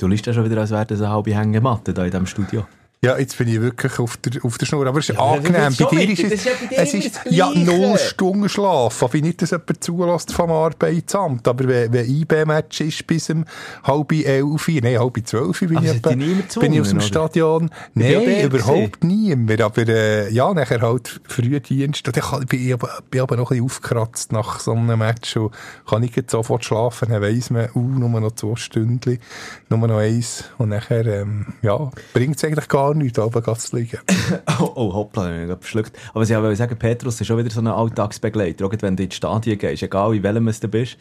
Du liest ja schon wieder, als wäre das eine halbe Hängematte da in diesem Studio. Ja, jetzt bin ich wirklich auf der, auf der Schnur. Aber es ist ja, angenehm. Bei dir ist es, es ist ja null Stunden Schlaf. Ich nicht, dass jemand zulässt vom Arbeitsamt. Aber wenn, wenn IB-Match ist bis um halb elf, nein, halb zwölf bin, ich, etwa, bin ich aus dem oder? Stadion. Nein, überhaupt niemand. Aber äh, ja, nachher halt Frühdienst. Und ich bin aber noch ein bisschen aufgekratzt nach so einem Match. Und kann ich jetzt sofort schlafen, dann weiss man, uh, nur noch zwei Stunden, nur noch eins. Und nachher, ähm, ja, bringt es eigentlich gar gar nichts, oben zu liegen. oh, oh, hoppla, ich habe verschluckt. Aber ich wollte sagen, Petrus ist schon wieder so ein Alltagsbegleiter. Auch wenn du in die Stadien gehst, egal in welchem du bist.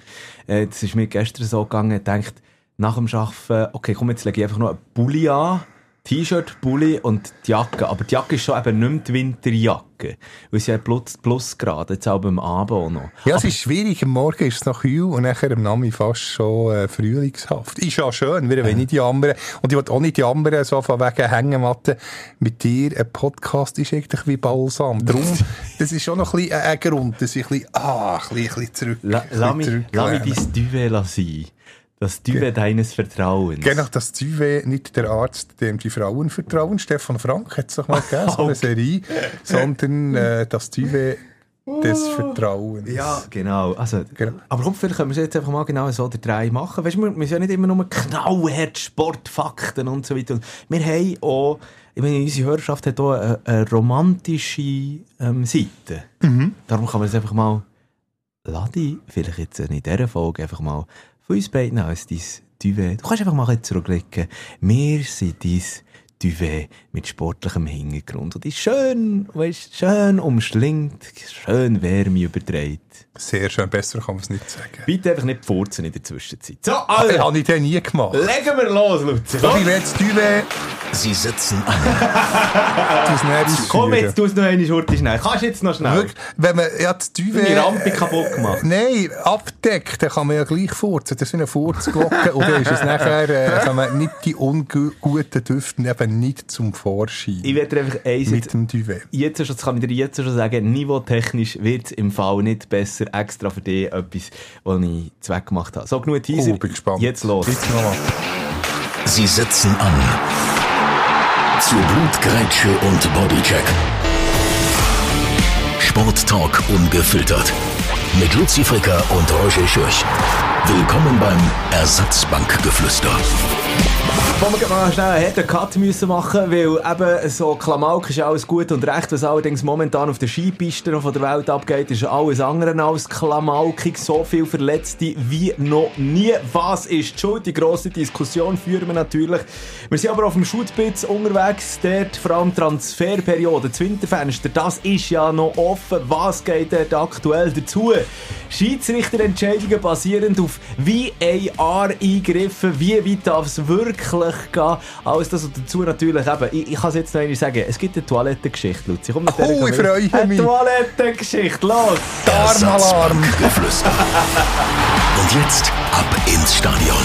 Äh, das ist mir gestern so gegangen, ich dachte, nach dem Arbeiten, okay, komm, jetzt lege ich einfach noch einen Bulli an T-Shirt, Bulli und die Jacke. Aber die Jacke ist schon eben nicht mehr die Winterjacke. Weil sie hat plus, plus gerade, jetzt auch beim Abend auch noch. Ja, es ist schwierig. Am Morgen ist es noch kühl und nachher am Nami fast schon äh, frühlingshaft. Ist ja schön, wir wenn nicht die anderen. Und ich will auch nicht die anderen so von wegen Hängematte. Mit dir ein Podcast ist eigentlich wie Balsam. Darum, das ist schon noch ein bisschen ein Grund, dass ich ein bisschen, ah, ein bisschen, ein bisschen zurück, La, lass mich, lass mich dein Duvet sein. Das Duvet deines Vertrauens. Genau, das Duvet, nicht der Arzt, dem die Frauen vertrauen, Stefan Frank hat es doch mal gegeben, so eine Serie, sondern äh, das Duvet des. Vertrauens. Ja, genau. Also, genau. Aber komm, vielleicht können wir es jetzt einfach mal genau so der drei machen. Weißt du, wir müssen ja nicht immer nur knallhart Sportfakten und so weiter. Wir haben auch, ich meine, unsere Hörerschaft hat auch eine, eine romantische ähm, Seite. Mhm. Darum kann man es einfach mal, Ladi, vielleicht jetzt in dieser Folge einfach mal von uns beiden als dein Duvet. Du kannst einfach mal zurückblicken. Wir sind dein Duvet mit sportlichem Hintergrund. Und ist schön, weißt, schön umschlingt, schön Wärme überträgt. Sehr schön, besser kann man es nicht sagen. Bitte einfach nicht furzen in der Zwischenzeit. So, also. Das habe ich den nie gemacht. Legen wir los, Lutz. So, will jetzt Duvet. Sie sitzen. Komm, jetzt tu es noch eine Schurte schnell. Kannst jetzt noch schnell? Wirklich, wenn man ja das Duvet... Die Rampe kaputt gemacht. Nein, abdeckt, dann kann man ja gleich furzen. Das ist eine Furzglocke und dann ist es nachher, äh, kann man nicht die unguten Düfte eben nicht zum Vorschein. Ich werde einfach eins... Mit dem Duvet. Jetzt schon, das kann ich dir jetzt schon sagen, niveautechnisch wird es im Fall nicht besser extra für dich etwas, was ich zweckgemacht habe. So, genug Teaser. Oh, bin gespannt. Jetzt los. Jetzt nochmal. Sie setzen an. Zur Blutgrätsche und Bodycheck. Sporttalk ungefiltert. Mit Luzi Fricker und Roger Schürch. Willkommen beim Ersatzbankgeflüster. Wollen wir mal schnell einen Cut müssen machen, weil eben so Klamauk ist alles gut und recht, was allerdings momentan auf der Skipiste noch von der Welt abgeht, ist alles andere als Klamaukig. So viel Verletzte wie noch nie. Was ist die Schuld? Die grosse Diskussion führen wir natürlich. Wir sind aber auf dem Schutspitz unterwegs, dort vor allem Transferperiode, das Winterfenster, das ist ja noch offen. Was geht dort aktuell dazu? Schiedsrichterentscheidungen basierend auf VAR-Eingriffen, wie weit darf es wirklich gehen? Alles das und dazu natürlich eben, ich, ich kann es jetzt noch einmal sagen, es gibt eine Toilettengeschichte, Luzi. Komm, oh, ich freue mich. Eine Toilettengeschichte, los! Darmalarm! und jetzt ab ins Stadion.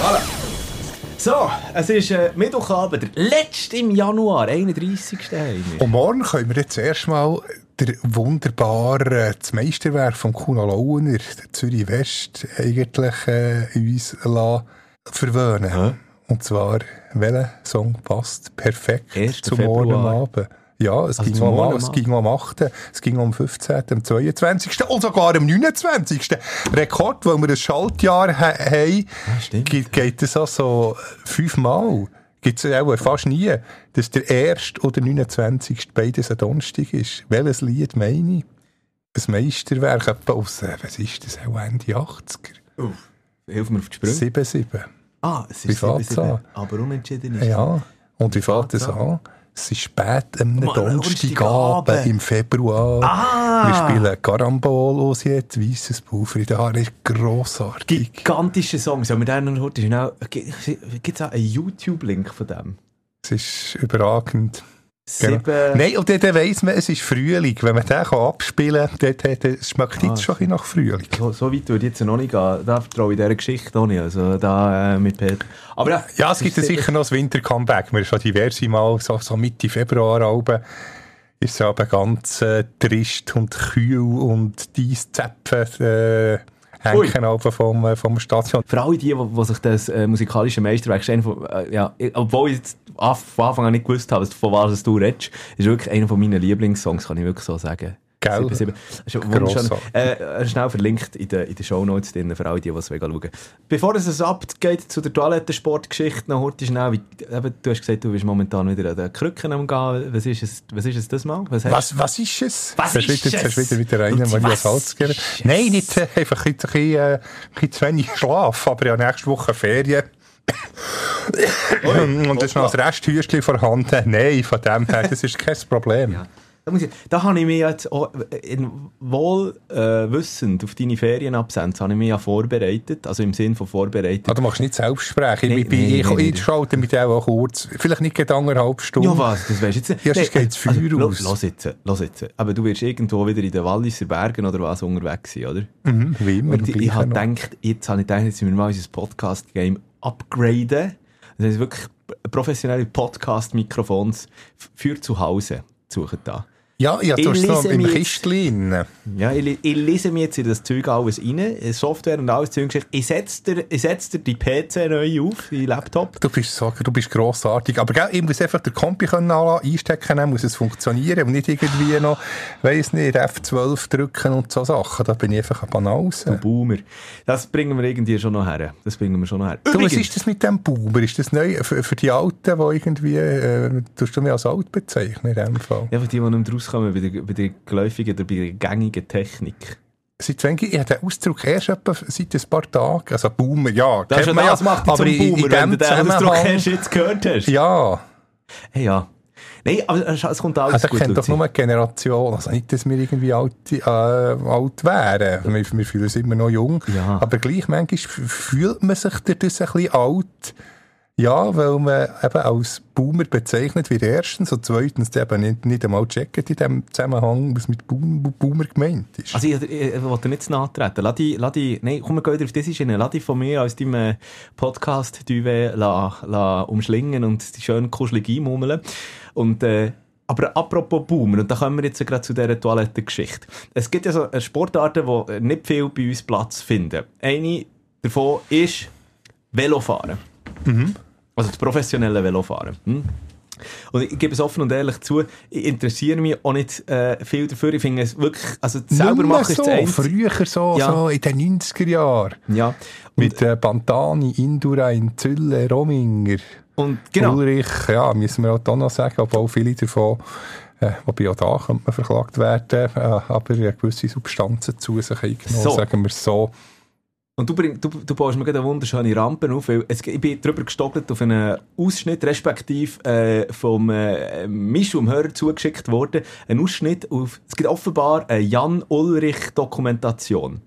Voilà. So, es ist äh, Mittwochabend, der letzte im Januar, 31. Und morgen können wir jetzt erstmal der wunderbare das Meisterwerk von Kuna Launer, der Zürich West, eigentlich äh, uns verwöhnen. Hä? Und zwar, welcher Song passt perfekt zum Morgen Abend? Ja, es, also ging um, Morgen, es ging um 8., es ging um 15., am 22. und sogar am 29. Rekord, weil wir ein Schaltjahr ha haben, ja, geht, geht es also fünfmal. Gibt es auch fast nie, dass der 1. oder 29. beides ein Donnerstag ist. Welches Lied meine ich? Ein Meisterwerk etwa aus, äh, was ist das, auch Ende 80er? Uff, hilf mir auf die Sprünge. 7-7. Ah, es ist 7-7, aber unentschieden ist Ja, und wie fängt es an? Es ist spät am Donnerstagabend im Februar. Ah. Wir spielen Carambol aus jetzt, Weisses Pulver in den Haaren, ist grossartig. Gigantischer Song, sollen wir den noch heute schnell... Gibt es auch einen YouTube-Link von dem? Es ist überragend. Genau. Nein, und dann, dann weiss man, es ist Frühling. Wenn man den kann abspielen kann, dann, dann schmeckt ah, jetzt schon ein nach Frühling. So, so weit würde ich jetzt noch nicht gehen. Da traue ich dieser Geschichte noch nicht. Also da äh, mit Peter. Aber ja, ja es gibt ja sicher noch das Winter-Comeback. Wir haben schon diverse Mal, so, so Mitte Februar, Alben, ist es aber ganz äh, trist und kühl und dies Zäpfen. Äh, hängen oben vom, äh, vom Station. Für alle die, die, die sich das äh, musikalische Meisterwerk stellen, von, äh, ja, ich- obwohl ich jetzt von Anfang an nicht gewusst habe, von was du redest, ist wirklich einer von meinen Lieblingssongs, kann ich wirklich so sagen. Gell? 7-7. Ist ja wunderschön. Grossartig. Äh, schnell verlinkt in den, in den Shownotes drin, für alle die, die es schauen. Bevor es abgeht zu der Toilettensportgeschichte, noch heute schnell, wie, eben, du hast gesagt, du bist momentan wieder an den Krücken am Gehen. Was ist es, was ist es das mal? Was hast Was, was ist es? Was Hast ist wieder, es? Hast wieder, wieder Maria was Salzgeber. ist es? Nein, nicht äh, einfach ein bisschen, äh, ein bisschen zu wenig Schlaf, aber ja nächste Woche Ferien. Und es ist noch ein Resthüstchen vorhanden. Nein, von dem her, das ist kein Problem. Ja. Da, muss ich, da habe ich mich jetzt auch, in, wohl äh, wissend auf deine Ferienabsenz habe ich mich ja vorbereitet, also im Sinn von vorbereitet. Ah, du machst nicht selbst sprechen. Nee, ich bin, nee, ich, nee, ich, schalte mit dir auch kurz. Vielleicht nicht gerade anderthalb Stunden. Ja, was? Das weisst du jetzt. Ja, sonst geht's Feuer lo- aus. Jetzt, lass jetzt. Aber du wirst irgendwo wieder in den Walliser Bergen oder was unterwegs sein, oder? Mhm, wie immer. Und ich, ich habe gedacht, jetzt habe ich gedacht, jetzt müssen wir mal unser Podcast-Game upgraden. Das heißt wirklich professionelle Podcast-Mikrofons für zu Hause suchen da. Ja, ja, du hast es lese im Kistchen. Ja, ich, ich lese mir jetzt in das Zeug alles rein, in Software und alles Zeug. Ich setze dir, ich setze dir die PC neu auf, die Laptop. Du bist so, du bist grossartig. Aber gell, ich muss einfach den Kompi können einstecken, dann muss es funktionieren und nicht irgendwie noch, weiss nicht, F12 drücken und so Sachen. Da bin ich einfach ein Banause. Boomer. Das bringen wir irgendwie schon noch her. Das bringen wir schon noch her. Du, was ist das mit dem Boomer? Ist das neu für, für die Alten, die irgendwie, äh, tust du mich als alt bezeichnen in dem Fall? Ja, für die, die nicht mehr rauskommen bei der, bei der geläufigen oder bei der gängigen Technik. Seit wann, ich habe den Ausdruck erst etwa seit ein paar Tagen, also Boomer, ja, Das, ja man das macht dich aber zum Boomer, in wenn du den Ausdruck erst jetzt gehört hast. ja, Hey, ja. Nein, aber es es kommt alles also gut. kennt doch nur eine Generation, also nicht, dass wir irgendwie alt, äh, alt wären, wir, wir fühlen uns immer noch jung, Ja. aber gleich manchmal fühlt man sich durch das ein bisschen alt, ja, weil man eben als Boomer bezeichnet wird erstens und zweitens eben nicht, nicht einmal checkt in dem Zusammenhang, was mit Boom, Boomer gemeint ist. Also ich, ich, ich will dir nicht zu nahe treten. Lass die, lass die, nein, komm, wir gehen auf diese Schiene. Lass die von mir aus deinem podcast duvet la, la umschlingen und die schön kuschelig einmummeln. Und, äh, aber apropos Boomer, und da kommen wir jetzt gerade zu dieser Toilettengeschichte. Es gibt ja so Sportarten, die nicht viel bei uns Platz finden. Eine davon ist Velofahren. Also das professionelle Velofahren. Hm? Und ich gebe es offen und ehrlich zu, ich interessiere mich auch nicht äh, viel dafür. Ich finde es wirklich, also selber machen ist so, das Einzige. früher so, Ja. so in den 90er Jahren. Ja. Und, Mit äh, Pantani, Indurain, Zülle, Rominger, und genau. Ulrich, ja, müssen wir auch da noch sagen, obwohl viele davon, äh, wobei auch da könnte man verklagt werden, äh, aber gewisse Substanzen zu sich eingenommen, So. sagen wir so. Und du, du, du baust mir gerade eine wunderschöne Rampe auf, weil es, ich bin drüber gestogelt auf einen Ausschnitt, respektive äh, vom äh, Mischum Hörer zugeschickt worden, ein Ausschnitt auf, es gibt offenbar eine Jan-Ulrich-Dokumentation.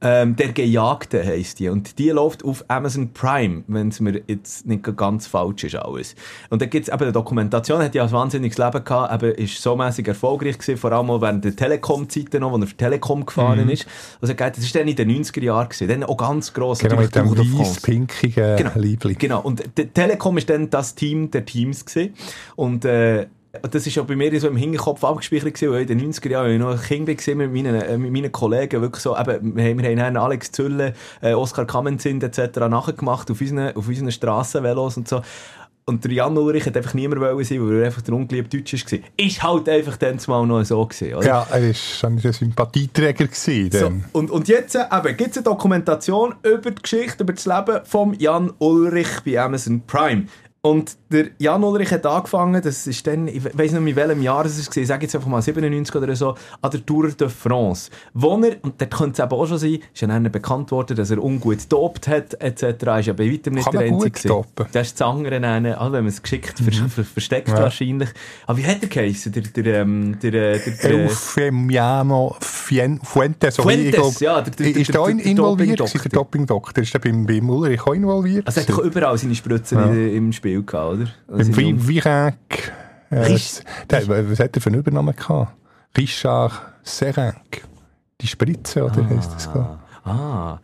Ähm, der Gejagte heisst die. Und die läuft auf Amazon Prime, wenn es mir jetzt nicht ganz falsch ist alles. Und da gibt's eben eine Dokumentation, hat ja ein wahnsinniges Leben gehabt, eben ist so mäßig erfolgreich gewesen, vor allem auch während der Telekom-Zeiten noch, wo er für Telekom gefahren Mhm. ist. Also das ist dann in den 90er Jahren gewesen. Dann auch ganz gross. Genau, mit dem weiß-pinkigen Genau. Liebling. Genau. Und Telekom ist dann das Team der Teams gewesen. Und, äh, das ist ja bei mir so im Hinterkopf abgespeichert gewesen, weil in den 90er Jahren, als ich noch ein Kind war, mit meinen, äh, mit meinen Kollegen wirklich so, eben, wir haben, dann Alex Zülle, äh, Oskar Kamenzind etc. nachgemacht auf unseren, auf unseren Strassenvelos und so. Und der Jan Ulrich hat einfach niemand wollen sein, weil er einfach der ungeliebte Deutsche war. Ist halt einfach dann mal noch so gewesen, oder? Ja, er war schon ein Sympathieträger. Gewesen, So, und, und jetzt äh, eben, gibt es eine Dokumentation über die Geschichte, über das Leben von Jan Ulrich bei Amazon Prime. Und der Jan Ulrich hat angefangen, das ist dann, ich weiß nicht mehr in welchem Jahr es war, ich sage jetzt einfach mal 97 oder so, an der Tour de France. Wo er, und dort könnte es eben auch schon sein, ist ja dann bekannt worden, dass er ungut gedopt hat, etc. Ist ja bei weitem nicht Kann der Einzige. Das ist das andere, nennen, also wenn man es geschickt vers ver versteckt Ja. wahrscheinlich. Aber wie hat er geheißen? Der, der, ähm, der, der, der, der Eufemiano Fien- Fuentes. wie ich Fuentes, glaub, ja, der- der- ist der- der- der involviert der Dopingdoktor? Ist der beim, beim Ulrich auch involviert? Also er hat doch überall seine Spritzen Ja. im Spiel gehabt, oder? Also im- Virenk. Äh, der, was hat er für einen Übernamen gehabt? Richard Serenk. Die Spritze, oder heisst das? ich? Ah.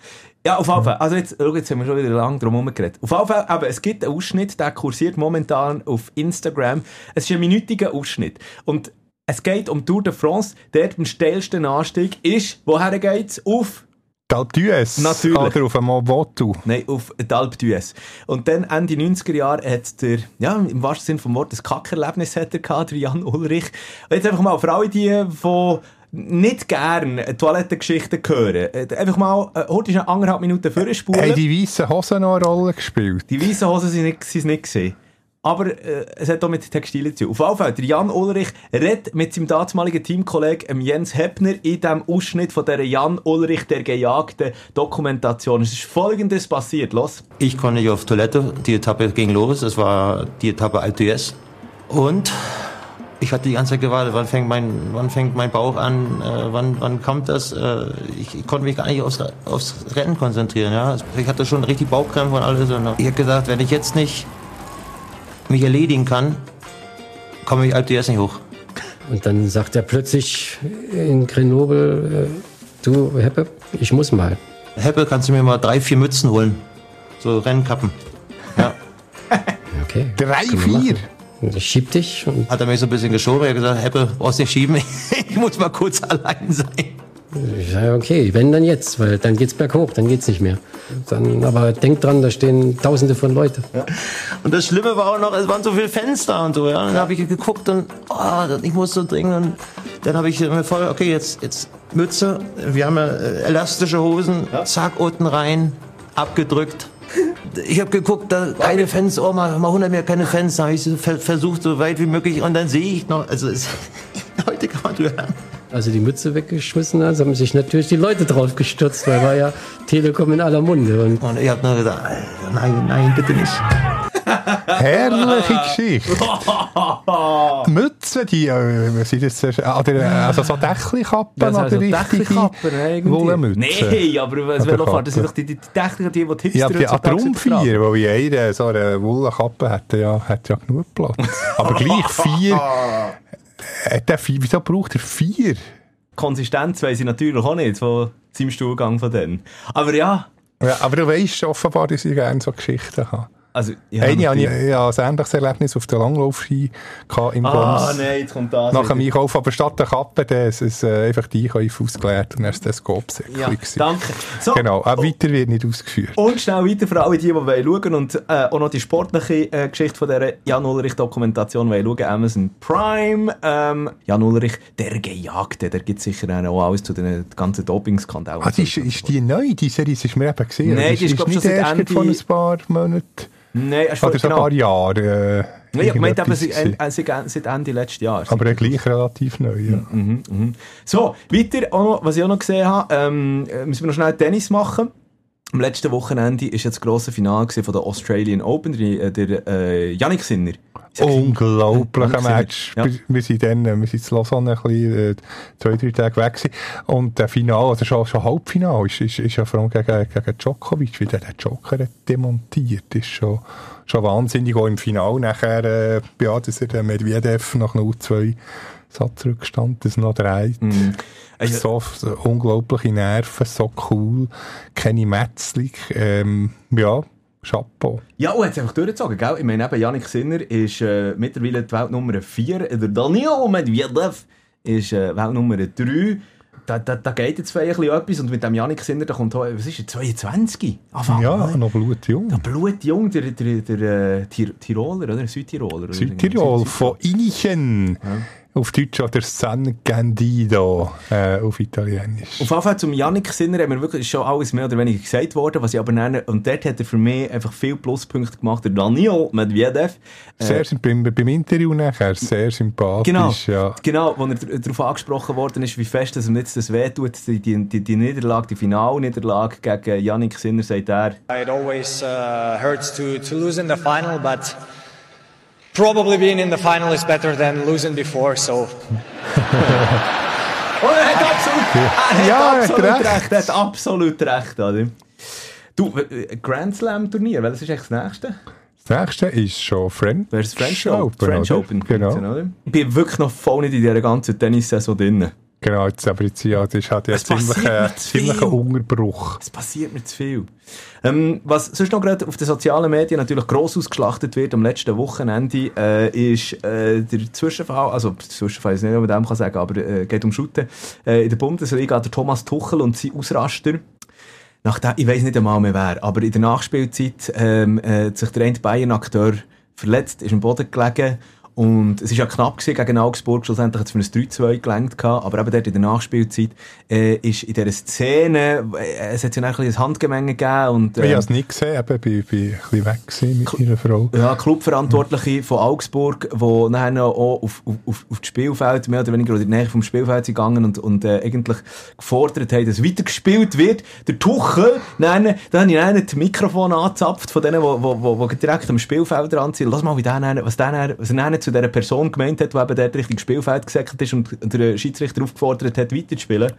Ja, auf jeden Fall. Also jetzt, schau, jetzt haben wir schon wieder lange drum herum geredet. Auf jeden Fall, aber es gibt einen Ausschnitt, der kursiert momentan auf Instagram. Es ist ein minütiger Ausschnitt. Und es geht um Tour de France. Dort am steilsten Anstieg ist, woher geht's? Auf Alp d'Huez? Natürlich. Oder auf dem Motu? Nein, auf die Alp d'Huez. Und dann Ende 90er Jahre hat der, ja, im wahrsten Sinne vom Wort, ein Kackerlebnis hat er gehabt, der Jan Ulrich. Und jetzt einfach mal für alle die, die nicht gern Toilettengeschichten hören, äh, einfach mal, äh, heute ist eine anderthalb Minuten vorspulen. Haben die weißen Hosen noch eine Rolle gespielt? Die weißen Hosen sind nicht, sind nicht gesehen. Aber äh, es hat auch mit Textilien zu tun. Auf jeden Jan Ulrich redet mit seinem damaligen Teamkollegen Jens Heppner in diesem Ausschnitt von der Jan Ulrich, der gejagten Dokumentation. Es ist folgendes passiert. Los. Ich konnte nicht auf Toilette. Die Etappe ging los. Es war die Etappe Alp Und ich hatte die ganze Zeit gewartet, wann fängt mein, wann fängt mein Bauch an, äh, wann, wann kommt das? Äh, ich, ich, konnte mich gar nicht aufs, aufs Rennen konzentrieren. Ja? Ich hatte schon richtig Bauchkrämpfe und alles. Und ich habe gesagt, wenn ich jetzt nicht mich erledigen kann, komme ich Alp d'Huez nicht hoch. Und dann sagt er plötzlich in Grenoble, äh, du Heppe, ich muss mal. Heppe, kannst du mir mal drei, vier Mützen holen? So Rennkappen. Ja. Okay. Drei, vier? Ich schieb dich und Hat er mich so ein bisschen geschoben. Er hat gesagt, Heppe, brauchst nicht schieben. Ich muss mal kurz allein sein. Ich sage, okay, wenn dann jetzt, weil dann geht's berghoch, dann geht's nicht mehr. Dann, aber denk dran, da stehen tausende von Leuten. Und das Schlimme war auch noch, es waren so viele Fenster und so, ja. Und dann habe ich geguckt und oh, ich musste so dringend. Und dann habe ich mir voll, okay, jetzt, jetzt Mütze, wir haben ja äh, elastische Hosen, zack, unten rein, abgedrückt. Ich habe geguckt, da keine Fenster, oh, mal, mal 100 Meter keine Fenster. Habe ich so ver versucht, so weit wie möglich. Und dann sehe ich noch, also es, heute kann man drüber Als er die Mütze weggeschmissen hat, haben sich natürlich die Leute drauf gestürzt, weil war ja Telekom in aller Munde. Und Und ich habe nur gesagt, Alter, nein, nein, bitte nicht. Herrliche Geschichte. Die Mütze, die, äh, sind das? äh, äh, also so Dächli-Kappen Das oder also richtige. Wollenmütze? Nein, aber Oder Velofahrer, das sind doch die, die die, die die Ja, Hipster die, heutzutage darum tragen. vier, weil jeder so eine Wollenkappe hat ja, hat ja genug Platz. Aber gleich vier. Hat der vier. Wieso braucht er vier? Konsistenz weiss ich natürlich auch nicht von seinem Stuhlgang von denen. Aber ja, Ja, aber du weißt offenbar, dass ich gerne so Geschichten habe. Also... Ja, Eine hatte ich ja, ein ähnliches Erlebnis auf der Langlaufski im Ah, Goms. nein, jetzt kommt das Nach dem. Einkauf, aber statt der Kappe, dann ist äh, einfach die Einkäufe ausgeleert und dann ist das Skopsäckchen. Ja, danke. So, Genau, auch weiter wird nicht ausgeführt. Und schnell weiter für alle, die, die wollen schauen und äh, auch noch die sportliche äh, Geschichte von dieser Jan Ulrich-Dokumentation wollen schauen. Amazon Prime. Ähm, Jan Ulrich, der Gejagte, der gibt sicher auch alles zu den ganzen Doping-Skandalen. Ah, ist, ist die neu, die Serie, das ist mir eben gesehen. Nein, das die ist, glaub ich, nicht schon erst Ende- von ein paar Monaten. Nein, hast Oder so ein genau. paar Jahre. Äh, Nein, ich meinte irgendetwas seit, äh, seit, Ende letzten Jahres. aber äh, gleich relativ neu, ja. So, weiter, noch, was ich auch noch gesehen habe, ähm, äh, müssen wir noch schnell Tennis machen. Am letzten Wochenende war jetzt das grosse Finale von der Australian Open, der, der äh, Yannick Sinner. Unglaublicher Match. ja. Wir, sind dann, äh, wir sind in Lausanne ein bisschen, äh, zwei, drei Tage weg gewesen. Und der Finale, also schon, schon Halbfinale, ist, ist, ist ja vor allem gegen, gegen Djokovic, wie der den Joker hat demontiert, ist schon, schon wahnsinnig. Auch im Finale nachher, äh, ja, dass er den Medvedev nach 0-2 Satzrückstand, das noch drei. Also, So, so unglaubliche Nerven, so cool, keine Metzling, ähm, ja, Chapeau. Ja, und hat es einfach durchgezogen, gell? Ich meine, eben, Yannick Sinner ist äh, mittlerweile die Weltnummer 4. Der Daniel Medvedev ist äh, Weltnummer 3. Da, da, da geht jetzt vielleicht etwas. Und mit dem Yannick Sinner, da kommt auch, was ist er, 22? Anfang, Ja, oder? noch blutjung. Blutjung, der, der, der, äh, Tir Tiroler, oder? Südtiroler. oder? Südtirol, Süd- von Inichen. Auf Deutsch oder San Candido äh, auf Italienisch. Auf Fall zum Yannick Sinner haben wir wirklich ist schon alles mehr oder weniger gesagt worden, was ich aber nenne. Und dort hat er für mich einfach viele Pluspunkte gemacht. Der Daniel Medvedev. Äh, Sehr beim, beim Interview nachher sehr sympathisch. Genau, Ja. genau, wo er darauf angesprochen worden ist, wie fest dass ihm jetzt das wehtut, die, die, die, die Niederlage, die Finalniederlage gegen Yannick Sinner, sagt er. It always uh, hurts to, to lose in the final, but probably being in the final is better than losing before. So Oh, er hat absolut, er hat Ja, er hat absolut recht. recht. Er hat absolut recht, oder? Du, äh, Grand Slam Turnier, welches ist eigentlich das nächste? Das nächste ist schon French, French Open? French oder? Open. Genau. oder? Ich bin wirklich noch voll nicht in dieser ganzen Tennissaison drin. Genau, jetzt, aber jetzt ja, das hat ja Es ziemlich, äh, viel. Unterbruch. Es passiert mir zu viel. Ähm, was sonst noch gerade auf den sozialen Medien natürlich gross ausgeschlachtet wird am letzten Wochenende, äh, ist äh, der Zwischenfall, also der Zwischenfall ist nicht, was man dem kann sagen, aber äh, geht um Shooten. Äh, in der Bundesliga der Thomas Tuchel und sein Ausraster. nachdem, ich weiß nicht einmal mehr wer, aber in der Nachspielzeit ähm, äh, hat sich der eine Bayern-Akteur verletzt, ist am Boden gelegen und es ist ja knapp gewesen gegen Augsburg, schlussendlich hat es für ein 3-2 gelenkt gehabt, aber eben dort in der Nachspielzeit äh, ist in dieser Szene, äh, es hat ja dann ein bisschen ein Handgemenge gegeben und... ich ähm, habe es nicht gesehen, eben, ich bin ein bisschen weg gewesen mit meiner Frau. ja, Clubverantwortliche von Augsburg, die nachher auch auf, auf, auf das Spielfeld, mehr oder weniger, oder in die Nähe vom Spielfeld sind gegangen und, und äh, eigentlich gefordert haben, dass weitergespielt wird. Der Tuchel, dann, da habe ich dann das Mikrofon angezapft von denen, die direkt am Spielfeld dran sind. Lass mal, wie der dann, was, der dann, was er dann zu dieser Person gemeint hat, die eben dort Richtung Spielfeld gesäckelt ist und der Schiedsrichter aufgefordert hat, weiterzuspielen.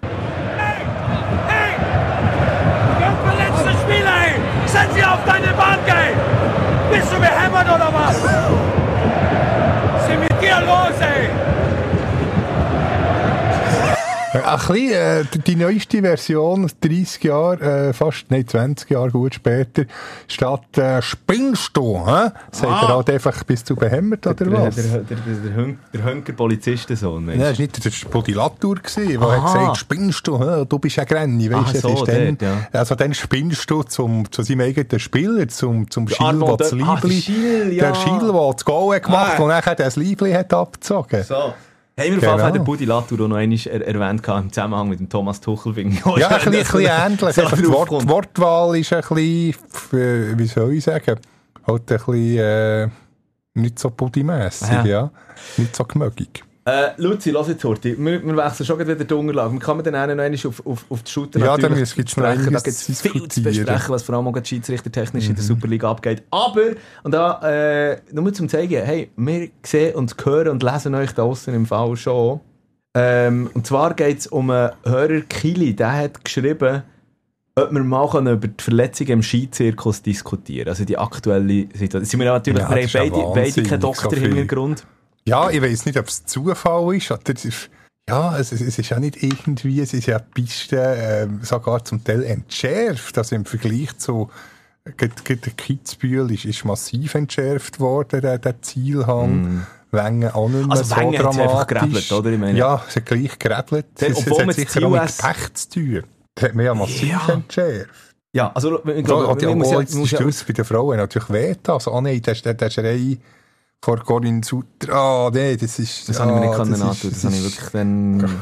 Ganz verletzte Spieler, ey! Setz sie auf deine Bank, ey! Bist du behämmert oder was? Ein bisschen, äh, die neueste Version, 30 Jahre, äh, fast, nein, 20 Jahre gut später, statt äh, «Spinnst du?» hä? Sagt er halt einfach, bist du behämmert oder Der, was? der, der, der, der, der Hünker Polizistensohn, weißt Nein, das war nicht der Spodilatur, der hat gesagt, spinnst du, hä? du bist ja Grenni, weißt du, so, dann, ja. also dann spinnst du zum, zu seinem eigenen Spieler, zum, zum Schiel, der das ah, der Liebli, der Schiel, der das Goal hat gemacht Ah. und nachher das Liebli hat abgezogen. So. Haben wir auf Genau. jeden Fall den Buddy Latour noch einmal er erwähnt im Zusammenhang mit dem Thomas Tuchel. Ja, ein bisschen, ähnlich. so Einfach die Wort. Wortwahl ist ein bisschen, wie soll ich sagen, halt ein bisschen äh, nicht so buddymässig, Ja. ja. Nicht so gemögig. Äh, Luzi, lass jetzt Horti. Wir, wir wechseln schon wieder die Unterlage. Wir kann man dann noch einmal auf, auf, auf die Shooter Ja, natürlich dann gibt's. Da gibt es viel zu. Mhm. besprechen, was vor allem auch schiedsrichtertechnisch in der Superliga abgeht. Aber, und da, äh, nur zum zeigen, hey, wir sehen und hören und lesen euch da außen im Fall schon. Ähm, und zwar geht es um einen Hörer Kili, der hat geschrieben, ob wir mal über die Verletzungen im Skizirkus diskutieren Also die aktuelle Situation. Sind wir natürlich, Ja, wir haben beide, beide wahnsinnig, keinen so Ja, ich weiß nicht, ob es Zufall ist. Oder es ist ja, es, es es ist ja nicht irgendwie, es ist ja die Piste äh, sogar zum Teil entschärft. Also im Vergleich zu der Kitzbühel ist, ist massiv entschärft worden, der, der Zielhang. Wengen auch nicht mehr Also so Wengen hat's einfach dramatisch. gerebelt, oder? Ich meine- ja, es hat gleich gerebelt. Der- Es, es obwohl hat man das sicher auch mit Pech zu tun. Das hat man ja massiv Ja. entschärft. Ja, also ich glaube, hat ja man muss ja, man muss ja Stütze bei den Frauen natürlich wehgetan. Also, ah nein, das ist der, der Schrei vor Corinne Sutter. Ah nein, das ist... Das ah, habe ich mir nicht können ist- antun. Das habe ich wirklich dann...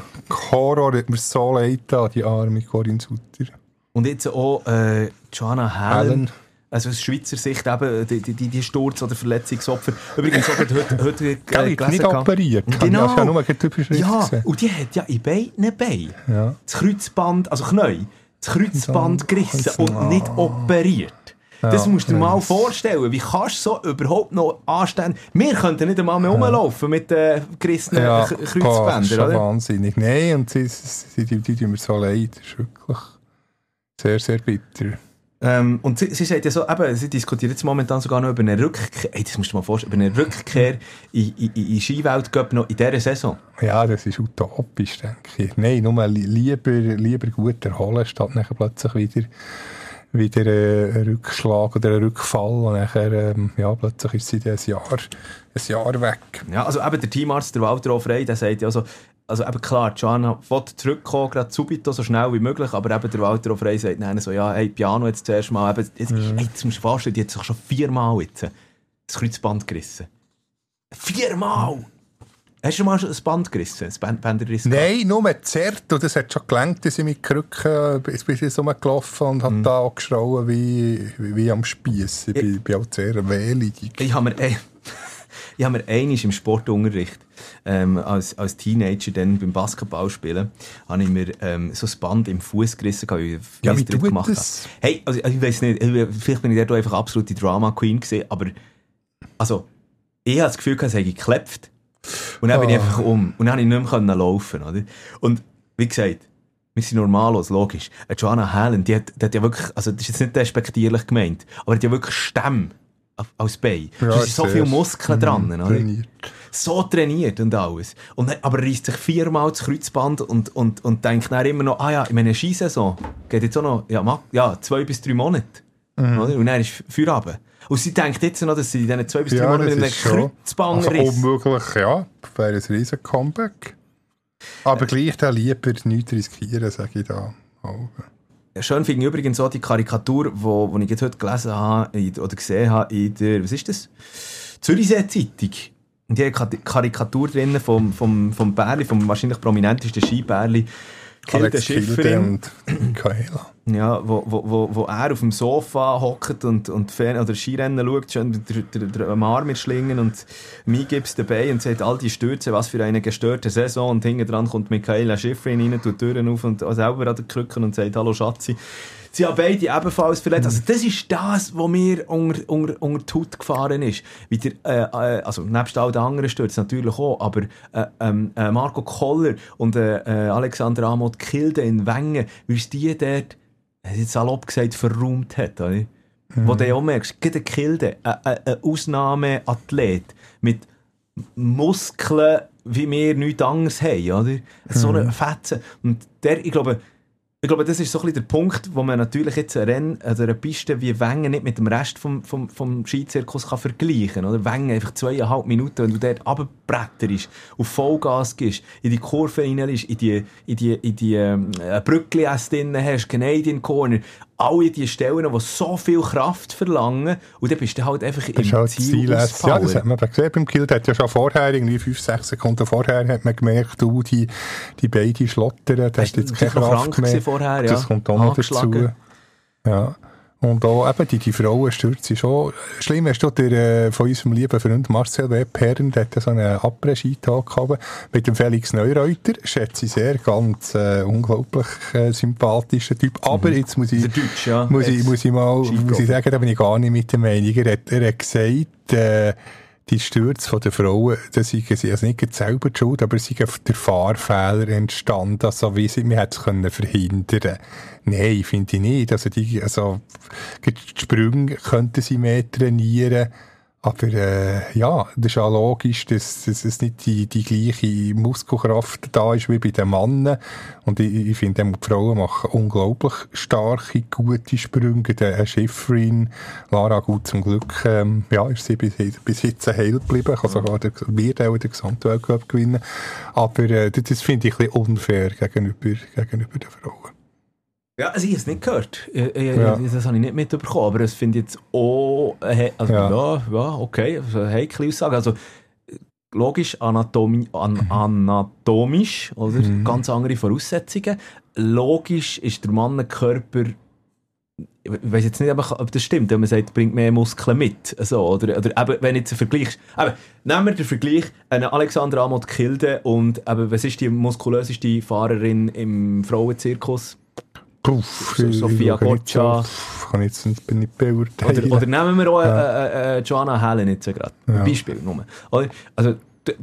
Horror, hat mir so leid getan, die arme Corinne Sutter. Und jetzt auch äh, Joanna Hallen. Allen. Also aus Schweizer Sicht eben, die, die, die, Sturz- oder Verletzungsopfer. Übrigens auch gerade heute, heute äh, bin nicht gehabt. operiert. Genau. Habe ja nur Überschrift Ja, gesehen. und die hat ja in beiden Beinen Ja. das Kreuzband, also Knie, das Kreuzband gerissen also, und nicht operiert. Das musst du dir mal vorstellen. Wie kannst du so überhaupt noch anständig... Wir könnten nicht einmal mehr rumlaufen mit den gerissenen Ja, K- boah, das ist Kreuzbändern, oder? wahnsinnig. Nein, und sie, sie, die, die tun mir so leid. Das ist wirklich sehr, sehr bitter. Ähm, und sie, sie sagt ja so, eben, sie diskutiert jetzt momentan sogar noch über eine Rückkehr, ey, das musst du mal vorstellen, über eine Rückkehr in, in, in Skiweltcup noch in dieser Saison. Ja, das ist utopisch, denke ich. Nein, nur li lieber, lieber gut erholen, statt nachher plötzlich wieder, wieder äh, ein Rückschlag oder ein Rückfall und nachher, ähm, ja, plötzlich ist sie dann ein Jahr, ein Jahr weg. Ja, also eben der Teamarzt, der Walter Frey, der sagt ja also, also eben klar, Joanna will zurückkommen, gerade subito, so schnell wie möglich, aber eben der Walter Frey sagt dann so, ja, hey, Piano jetzt zuerst mal, eben, jetzt, Mhm. ey, jetzt musst du vorstellen, die hat sich schon viermal jetzt das Kreuzband gerissen. Viermal! Hast du mal schon ein Band gerissen, ein Band Bänderriss? Nein, nur zerrt und es hat schon gelangt, dass ich mit Krücken bis bis ich rumgelaufen und Mhm. hat da auch geschrauen wie, wie, wie am Spieß. Ich bin, bin auch sehr wehlig. Ich habe mir, äh, ich habe mir einmal im Sportunterricht ähm, als, als Teenager dann beim Basketballspielen habe ich mir ähm, so ein Band im Fuß gerissen, weil ich Ja, wie gemacht das? habe. Hey, also, ich weiß nicht, äh, vielleicht bin ich da einfach absolute Drama Queen gewesen, aber also ich habe das Gefühl, es hätte geklebt und dann bin ich Ah. einfach um und dann konnte ich nicht mehr können laufen, oder? Und wie gesagt, wir sind normalos, logisch. Eine Joanna Hallen, die hat, die hat ja wirklich, also das ist jetzt nicht despektierlich gemeint, aber die hat ja wirklich Stämme als Bein. Ja, da sind so viele Muskeln dran, oder? trainiert. So trainiert und alles. Und, dann- aber er reißt sich viermal das Kreuzband und, und, und denkt dann immer noch, ah ja, in meiner Skisaison geht jetzt auch noch, ja, ja zwei bis drei Monate. Mhm. Und dann ist Feierabend. Und sie denkt jetzt noch, dass sie in diesen zwei bis drei Ja, Monaten mit einem ist Kreuzband also riss. unmöglich, ja. Wäre ein riesen Comeback. Aber gleich da lieber nichts riskieren, sage ich da. Oh. schön finde ich übrigens auch die Karikatur, wo, wo ich jetzt heute gelesen habe, oder gesehen habe in der, was ist das? Zürichsee Zeitung. Und die hat Karikatur drin vom, vom, vom Bärli, vom wahrscheinlich prominentesten Skibärli, Alex Schifferin. und Michaela. Ja, wo, wo, wo, wo er auf dem Sofa hockt und, und Fern oder Skirennen schaut, schön der, am Arm mit Schlingen und mir gibt's dabei und sagt all die Stürze, was für eine gestörte Saison und hinten dran kommt Michaela Schifrin rein, tut die Türen auf und selber an den Krücken und sagt Hallo Schatzi. Sie haben beide ebenfalls verletzt. Also das ist das, was mir unter, unter, unter die Haut gefahren ist. Wie der, äh, äh, also nebst all den anderen Stürzen natürlich auch, aber äh, ähm, äh, Marco Koller und äh, äh, Alexander Amott Kilde in Wengen, wie es die dort, äh, jetzt salopp gesagt, verräumt hat. Oder? Wo du auch merkst, gerade Kilde, ein, Ausnahmeathlet mit Muskeln, wie wir nichts anderes haben, oder? So eine Fetze. Und der, ich glaube, ich glaube, das ist so ein bisschen der Punkt, wo man natürlich jetzt ein Rennen oder eine Piste wie Wengen nicht mit dem Rest vom, vom, vom Skizirkus kann vergleichen kann. Wengen einfach zweieinhalb Minuten, wenn du dort runterbretterst, auf Vollgas gehst, in die Kurve reinlässt, in die, in die, in die ähm, Brücke drin hast, Canadian Corner, alle die Stellen, die so viel Kraft verlangen und dann bist du halt einfach im halt Ziel. Ja, das hat man gesehen beim Kill. Der hat ja schon vorher, irgendwie fünf, sechs Sekunden vorher, hat man gemerkt, du, die, die beiden schlottern, hat Hast jetzt keine Kraft mehr. vorher, ja? Das kommt auch noch dazu. Ja. Und auch eben die, die Frauenstürze ist auch schlimm. Hast du der, äh, von unserem lieben Freund Marcel W. Perren, der hat so einen Après-Ski-Tag gehabt mit dem Felix Neureuter. Schätze ich sehr, ganz äh, unglaublich äh, sympathischer Typ. Aber jetzt muss ich, Deutsch, ja. muss ich, muss ich mal, muss ich sagen, da bin ich gar nicht mit der Meinung. Er hat, er hat gesagt, äh, die Stürze der Frauen, das sind also nicht selber die schuld, aber es auf der Fahrfehler entstanden, also wie sie, man hätte es können verhindern. Nein, finde ich nicht. Also die, also, die Sprünge könnten sie mehr trainieren. Aber äh, ja, das ist ja logisch, dass, dass es nicht die, die gleiche Muskelkraft da ist wie bei den Männern. Und ich, ich finde, die Frauen machen unglaublich starke, gute Sprünge. Der Herr Schifrin, Lara gut zum Glück, ähm, ja, ist sie bis, bis jetzt heil geblieben. Kann sogar der, wird auch den Gesamtweltcup gewinnen. Aber äh, das, das finde ich ein bisschen unfair gegenüber, gegenüber den Frauen. Ja, also ich habe es nicht gehört. Ich, ich, Ja. Das habe ich nicht mitbekommen. Aber das finde ich jetzt auch, äh, also, ja. Ja. Ja, okay, also heikle Aussage. Also, logisch, Anatomie, an, anatomisch, oder? Ganz andere Voraussetzungen. Logisch ist der Mannenkörper, ich weiß jetzt nicht, ob das stimmt, wenn man sagt, bringt mehr Muskeln mit. Also, oder, oder eben, wenn jetzt ein Vergleich, eben, nehmen wir den Vergleich, eine Alexandra Amott Kilde und eben, was ist die muskulöseste Fahrerin im Frauenzirkus? Puff, So- ich- Sophia ich schaue nicht Gotcha. so- Kann ich jetzt nicht, bin nicht beurteilen. Oder, oder nehmen wir auch äh, äh, äh, Joanna Helen jetzt gerade. Ein Beispiel nur. Oder? Also,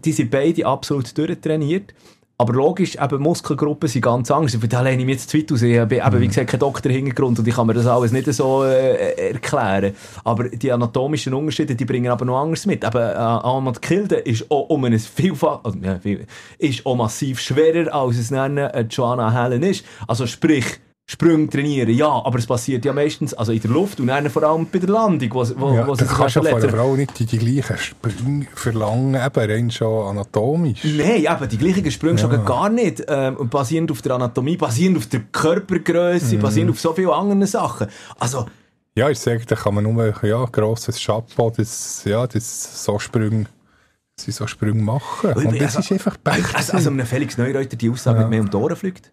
die sind beide absolut durchtrainiert. Aber logisch, eben Muskelgruppen sind ganz anders. Für da lehne ich mich jetzt zu weit aus. Ich habe eben, wie gesagt, keinen Doktorhintergrund und ich kann mir das alles nicht so äh, erklären. Aber die anatomischen Unterschiede, die bringen aber noch anders mit. Eben, äh, Ahmad Kilde ist auch um ein Vielfach, also, ja, viel, ist auch massiv schwerer, als es dann äh, Joanna Helen ist. Also sprich, Sprünge trainieren, ja, aber es passiert ja meistens also in der Luft und dann vor allem bei der Landung, wo, wo, Ja, wo du sie sich kannst ja von einer. Frau nicht die, die gleichen Sprünge verlangen, eben rein schon anatomisch. Nein, eben, die gleichen Sprünge schon gar nicht. Ähm, und basierend auf der Anatomie, basierend auf der Körpergröße, Mhm. basierend auf so vielen anderen Sachen. Also, Ja, ich sage, da kann man nur, ja, grosses Chapeau, das, ja, das so Sprünge, sie so Sprünge machen. Und das also- ist einfach Pech. also, also einem Felix Neureuter die Aussage mit mir um die Ohren fliegt.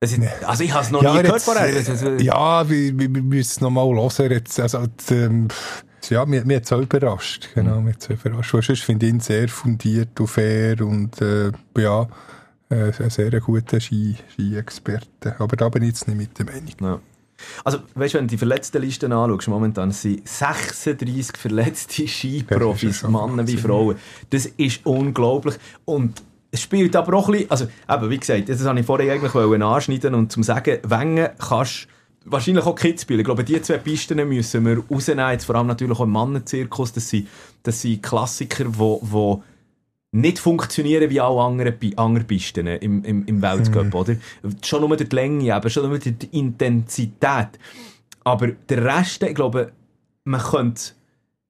Also ich habe es noch nie ja, gehört jetzt, vorher. äh, ja, wir, wir, wir müssen es nochmal hören. Jetzt, also, ähm, ja, mir, mir hat es auch überrascht. Genau, mir hat's überrascht. Weil sonst finde ich ihn sehr fundiert und fair und, äh, ja, äh, ein sehr guter Ski- Ski-Experte. Aber da bin ich jetzt nicht mit der Meinung. Ja. Also, weißt du, wenn du die verletzten Listen anschaust, momentan sind 36 verletzte Skiprofis, Männer wie. Frauen. Das ist unglaublich. Und es spielt aber auch ein bisschen, also, eben, wie gesagt, das wollte ich vorher eigentlich anschneiden und zum sagen, Wengen kannst wahrscheinlich auch Kitzbühel. Ich glaube, die zwei Pisten müssen wir rausnehmen, jetzt vor allem natürlich auch im Mannenzirkus. Das sind, das sind Klassiker, die, die nicht funktionieren wie alle anderen, anderen Pisten im, im, im Weltcup, oder? Schon nur durch die Länge, aber schon nur durch die Intensität. Aber der Rest, ich glaube, man könnte...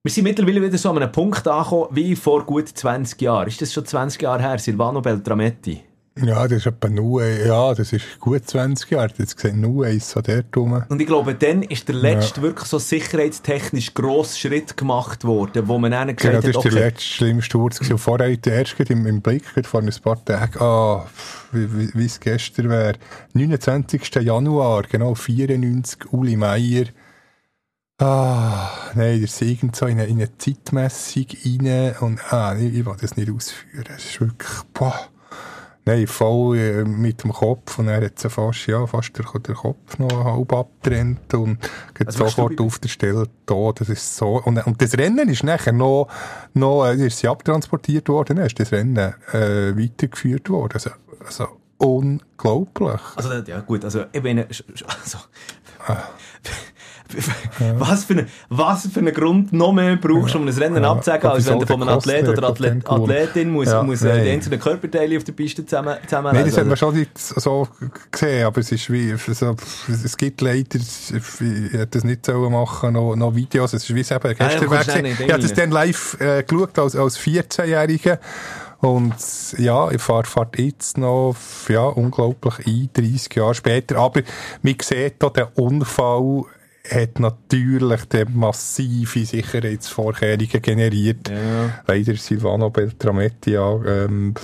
Wir sind mittlerweile wieder so an einem Punkt angekommen, wie vor gut 20 Jahren. Ist das schon 20 Jahre her? Silvano Beltrametti. Ja, das ist etwa nur, ja, das ist gut 20 Jahre. Jetzt gesehen nur eins so dort rum. Und ich glaube, dann ist der letzte wirklich so sicherheitstechnisch grosser Schritt gemacht worden, wo man dann gesagt Genau, das hat, war der okay, letzte schlimmste Sturz. gewesen. Vorher der erste im, im Blick vor ein paar Tagen. Ah, wie es gestern wäre. 29. Januar, genau, 94, Uli Meier. Ah, nein, der ist irgend so in eine, in eine Zeitmessung rein und, ah, ich, ich will das nicht ausführen. Es ist wirklich, boah. Nein, voll äh, mit dem Kopf und er hat sie fast, ja, fast der, der Kopf noch halb abgetrennt und geht Also sofort auf der Stelle da. Das ist so, und, und das Rennen ist nachher noch, noch, äh, ist sie abtransportiert worden, dann ist das Rennen, äh, weitergeführt worden. Also, also, unglaublich. Also, ja, gut, also, ich meine, sch- sch- was, für eine, was für einen Grund noch mehr brauchst du, um ein Rennen Ja. abzusagen, als wenn du von einem Athlet oder Athlet, Athletin muss, Ja, muss die einzelnen Körperteile auf der Piste zusammen, zusammen Nein, das haben wir schon nicht so gesehen, aber es ist wie, so, es gibt leider, ich hätte das nicht sollen machen, noch, noch Videos, es ist wie es eben gestern ja, den Ich habe das dann live äh, geschaut als, als 14-Jähriger und ja, ich fahre fahr jetzt noch, ja, unglaublich ein, 30 Jahre später, aber man sieht da, der Unfall hat natürlich massive Sicherheitsvorkehrungen generiert. Ja. Leider Silvano Beltrametti ja, ähm,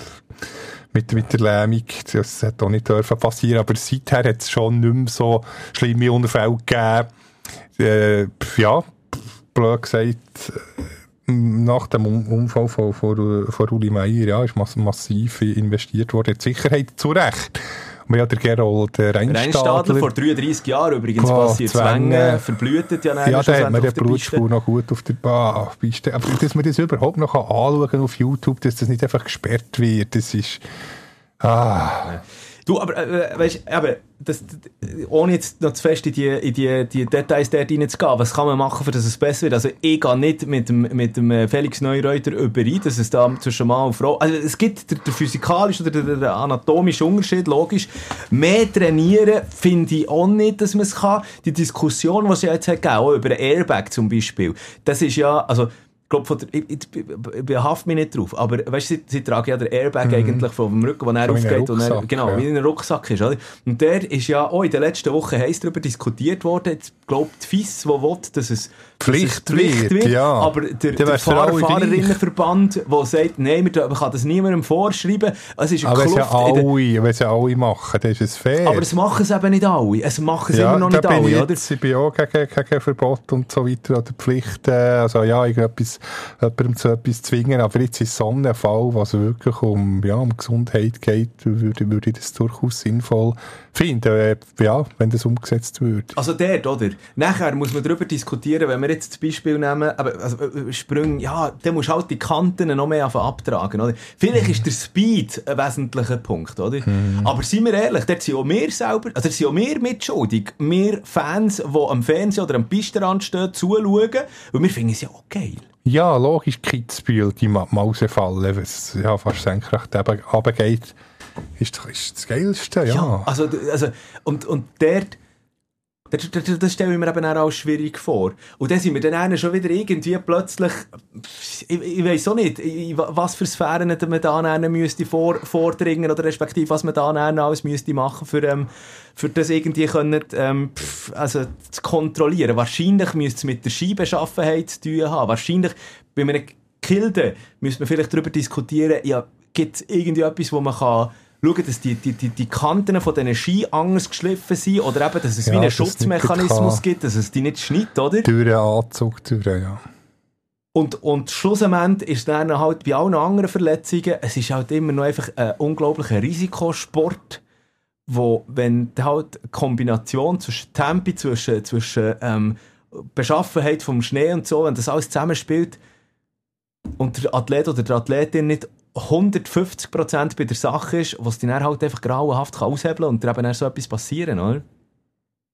mit, mit der Lähmung, das hat auch nicht dürfen passieren, aber seither hat es schon nicht mehr so schlimme Unfälle gegeben. Äh, ja, blöd gesagt, äh, nach dem Un- Unfall von, von, von Uli Meier, ja, ist mass massiv investiert worden in die Sicherheit, zu Recht. Ja, der Gerold Reinstadler Reinstadler, vor 33 Jahren übrigens Boah, passiert. Zwänge. Verblühtet ja, ja, da hat man den. Blutspur noch gut auf der Bahn. Piste. Aber dass man das überhaupt noch anschauen kann auf YouTube, dass das nicht einfach gesperrt wird, das ist, ah, Du, aber, äh, weißt, aber das, ohne jetzt noch zu fest in die, in die, die Details dort reinzugehen, was kann man machen, für dass es besser wird? Also, ich gehe nicht mit dem, mit dem äh, Felix Neureuter überein, dass es da zwischen Mann und Frau, also, es gibt der, der physikalische oder der, der anatomische Unterschied, logisch. Mehr trainieren finde ich auch nicht, dass man es kann. Die Diskussion, die es ja jetzt hat über ein Airbag zum Beispiel, das ist ja, also, glaube, von der, ich, ich, ich behaft mich nicht drauf, aber weißt du, sie, sie tragen ja den Airbag eigentlich vom Rücken, wo er So aufgeht und er, genau, ja. wie in einem Rucksack ist, oder? Und der ist ja auch in den letzten Wochen heiß darüber diskutiert worden, jetzt glaubt FIS, die will, dass es Pflicht es wird, ja. aber der, der. Fahrerinnenverband, der sagt, nein, man kann das niemandem vorschreiben, es ist eine aber wenn es ja Kluft alle, wenn es ja alle machen, dann ist es fair. aber es machen es eben nicht alle, es machen es ja, immer noch nicht ich, alle, oder? jetzt, ich bin auch gegen, gegen Verbot und so weiter oder Pflichten, also ja, irgendetwas, jemandem zu etwas zwingen, aber jetzt in so einem Fall, was wirklich um, ja, um Gesundheit geht, würde, würde ich das durchaus sinnvoll finden, äh, ja, wenn das umgesetzt würde. Also dort, oder? Nachher muss man darüber diskutieren, wenn wir jetzt das Beispiel nehmen, aber, also, äh, Sprünge, ja, dann musst du halt die Kanten noch mehr abtragen, oder? Vielleicht ist der Speed ein wesentlicher Punkt, oder? Aber seien wir ehrlich, dort sind auch wir selber, also sind auch wir mitschuldig. Wir Fans, die am Fernsehen oder am Pistenrand stehen, zuschauen, und wir finden es ja auch geil. Ja, logisch, Kitzbühel, die Ma Mausefalle, was ja fast senkrecht runtergeht, ist, ist das Geilste, ja. Ja, also, also und, und dort, das, das, das stelle ich mir eben auch schwierig vor. Und dann sind wir dann schon wieder irgendwie plötzlich, ich, ich weiß auch nicht, in was für Sphären man da dann müsste vor, vordringen oder respektive was man da dann alles müsste machen für, ähm, für das irgendwie können, ähm, also zu kontrollieren. Wahrscheinlich müsste es mit der Skibeschaffenheit zu tun haben. Wahrscheinlich bei einem Kilde müsste man vielleicht darüber diskutieren, ja, gibt es irgendwie etwas, wo man kann schauen, dass die, die, die, die Kanten von diesen Ski anders geschliffen sind oder eben, dass es Ja, wie einen Schutzmechanismus gibt, dass es die nicht schneidet, oder? Den Anzug, durch, ja. Und, und schlussendlich ist dann halt bei allen anderen Verletzungen, es ist halt immer noch einfach ein unglaublicher Risikosport, wo, wenn halt eine Kombination zwischen Tempi, zwischen, zwischen ähm, Beschaffenheit vom Schnee und so, wenn das alles zusammenspielt und der Athlet oder die Athletin nicht 150% bei der Sache ist, was die dann halt einfach grauenhaft kann aushebeln und dann eben so etwas passieren, oder?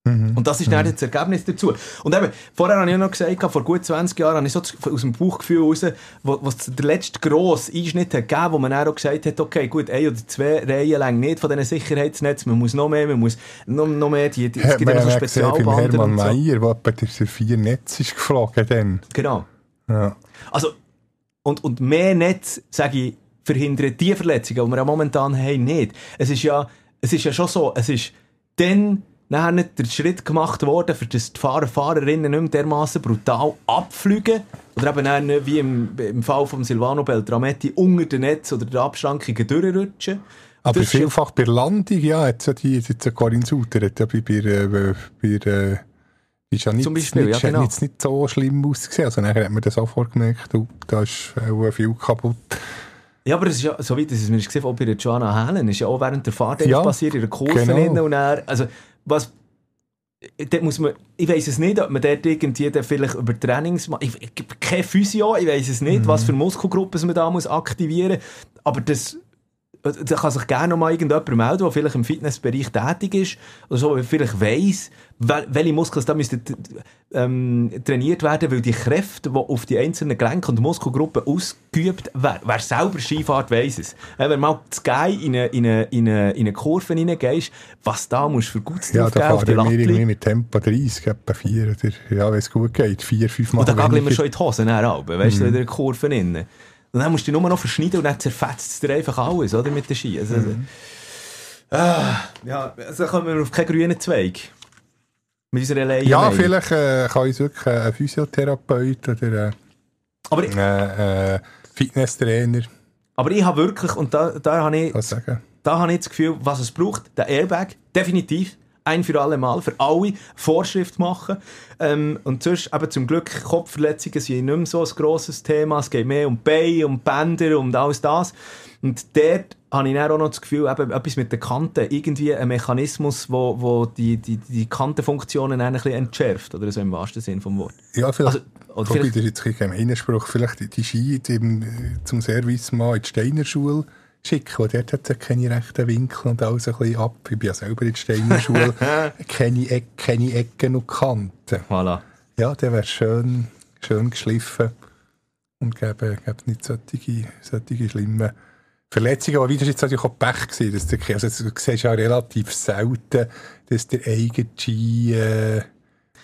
Und das ist dann das Ergebnis dazu. Und eben, vorher habe ich noch gesagt, vor gut 20 Jahren habe ich so aus dem Bauchgefühl raus, wo, wo es der letzte grosse Einschnitt hat gegeben, wo man dann auch gesagt hat, okay, gut, ein oder zwei Reihen lang nicht von diesen Sicherheitsnetzen, man muss noch mehr, man muss noch, noch mehr, die, die, es gibt immer so Spezialbanden Hermann so. Meier, wo etwa durch vier Netze ist geflogen dann. Genau. Ja. Also, und, und mehr Netz, sage ich, verhindern die Verletzungen, die wir ja momentan haben, nicht. Es ist ja, es ist ja schon so, es ist dann nachher nicht der Schritt gemacht worden, für das die Fahrer, Fahrerinnen nicht mehr dermassen brutal abfliegen. Oder eben nicht wie im, im Fall von Silvano Beltrametti unter den Netz oder der Abschrankungen durchrutschen. Aber Das ja- vielfach bei Landung, ja, hat ja die, jetzt ja Corinne Suter, hat ja bei, bei, äh, bei, äh, ist ja nicht, Beispiel, nicht, ja, genau. nicht, so schlimm ausgesehen. Also nachher hat man das sofort gemerkt, da ist viel kaputt. Ja, aber es ist ja, so wie das es mir gesehen, bei der Joanna Helen, ist ja auch während der Fahrt Ja, passiert, in der Kurve genau. und er, also, was, dort muss man, ich weiss es nicht, ob man dort irgendwie dann vielleicht über Trainings, ich, ich, kein Physio, ich weiss es nicht, Mhm. was für Muskelgruppen man da muss aktivieren, aber das, da kann sich gerne noch mal irgendjemand melden, der vielleicht im Fitnessbereich tätig ist, oder so, vielleicht weiss, wel, welche Muskeln da müssten ähm, trainiert werden, weil die Kräfte, die auf die einzelnen Gelenke und Muskelgruppen ausgeübt werden, wer selber Skifahrt weiss es. Äh, wenn mal zu geil in eine, in eine, in eine, in eine Kurve reingehst, was da musst du für gut Ja, da auf die fahren wir irgendwie Latte. mit Tempo 30, etwa 4 oder, ja, wenn es gut geht, 4, 5 Mal Und dann gageln wir schon in die Hose dann weißt du, Mhm. in der Kurve innen. Und dann musst du dich nur noch verschneiden und dann zerfetzt es dir einfach alles, oder, mit den Ski. Also, Mhm. ah, ja, also kommen wir auf keinen grünen Zweig. Mit unserer Laie Ja, vielleicht äh, kann uns wirklich ein Physiotherapeut oder ein äh, äh, Fitnesstrainer aber ich habe wirklich, und da, da habe ich da habe ich das Gefühl, was es braucht, der Airbag, definitiv, ein für alle Mal, für alle Vorschrift machen. Ähm, und sonst, eben zum Glück, Kopfverletzungen sind nicht mehr so ein grosses Thema. Es geht mehr um Beine, um Bänder, um alles das. Und dort habe ich dann auch noch das Gefühl, eben etwas mit den Kanten, irgendwie ein Mechanismus, wo, wo die, die, die Kantenfunktionen ein bisschen entschärft, oder so im wahrsten Sinn vom Wort. Ja, vielleicht, Also, oder vielleicht- jetzt ein Hinspruch, vielleicht die, Ski eben, äh, zum Service mal in die Steiner Schule schicken, weil dort hat es keine rechten Winkel und alles ein bisschen ab. Ich bin ja selber in der Steiner Schule, keine, Eck, keine Ecken und Kanten. Voilà. Ja, der wäre schön, schön geschliffen und gäbe, gäbe nicht solche, solche schlimmen Verletzungen. Aber wieder ist jetzt natürlich auch Pech gewesen, dass der, also du siehst ja relativ selten, dass der eigene Ski, äh,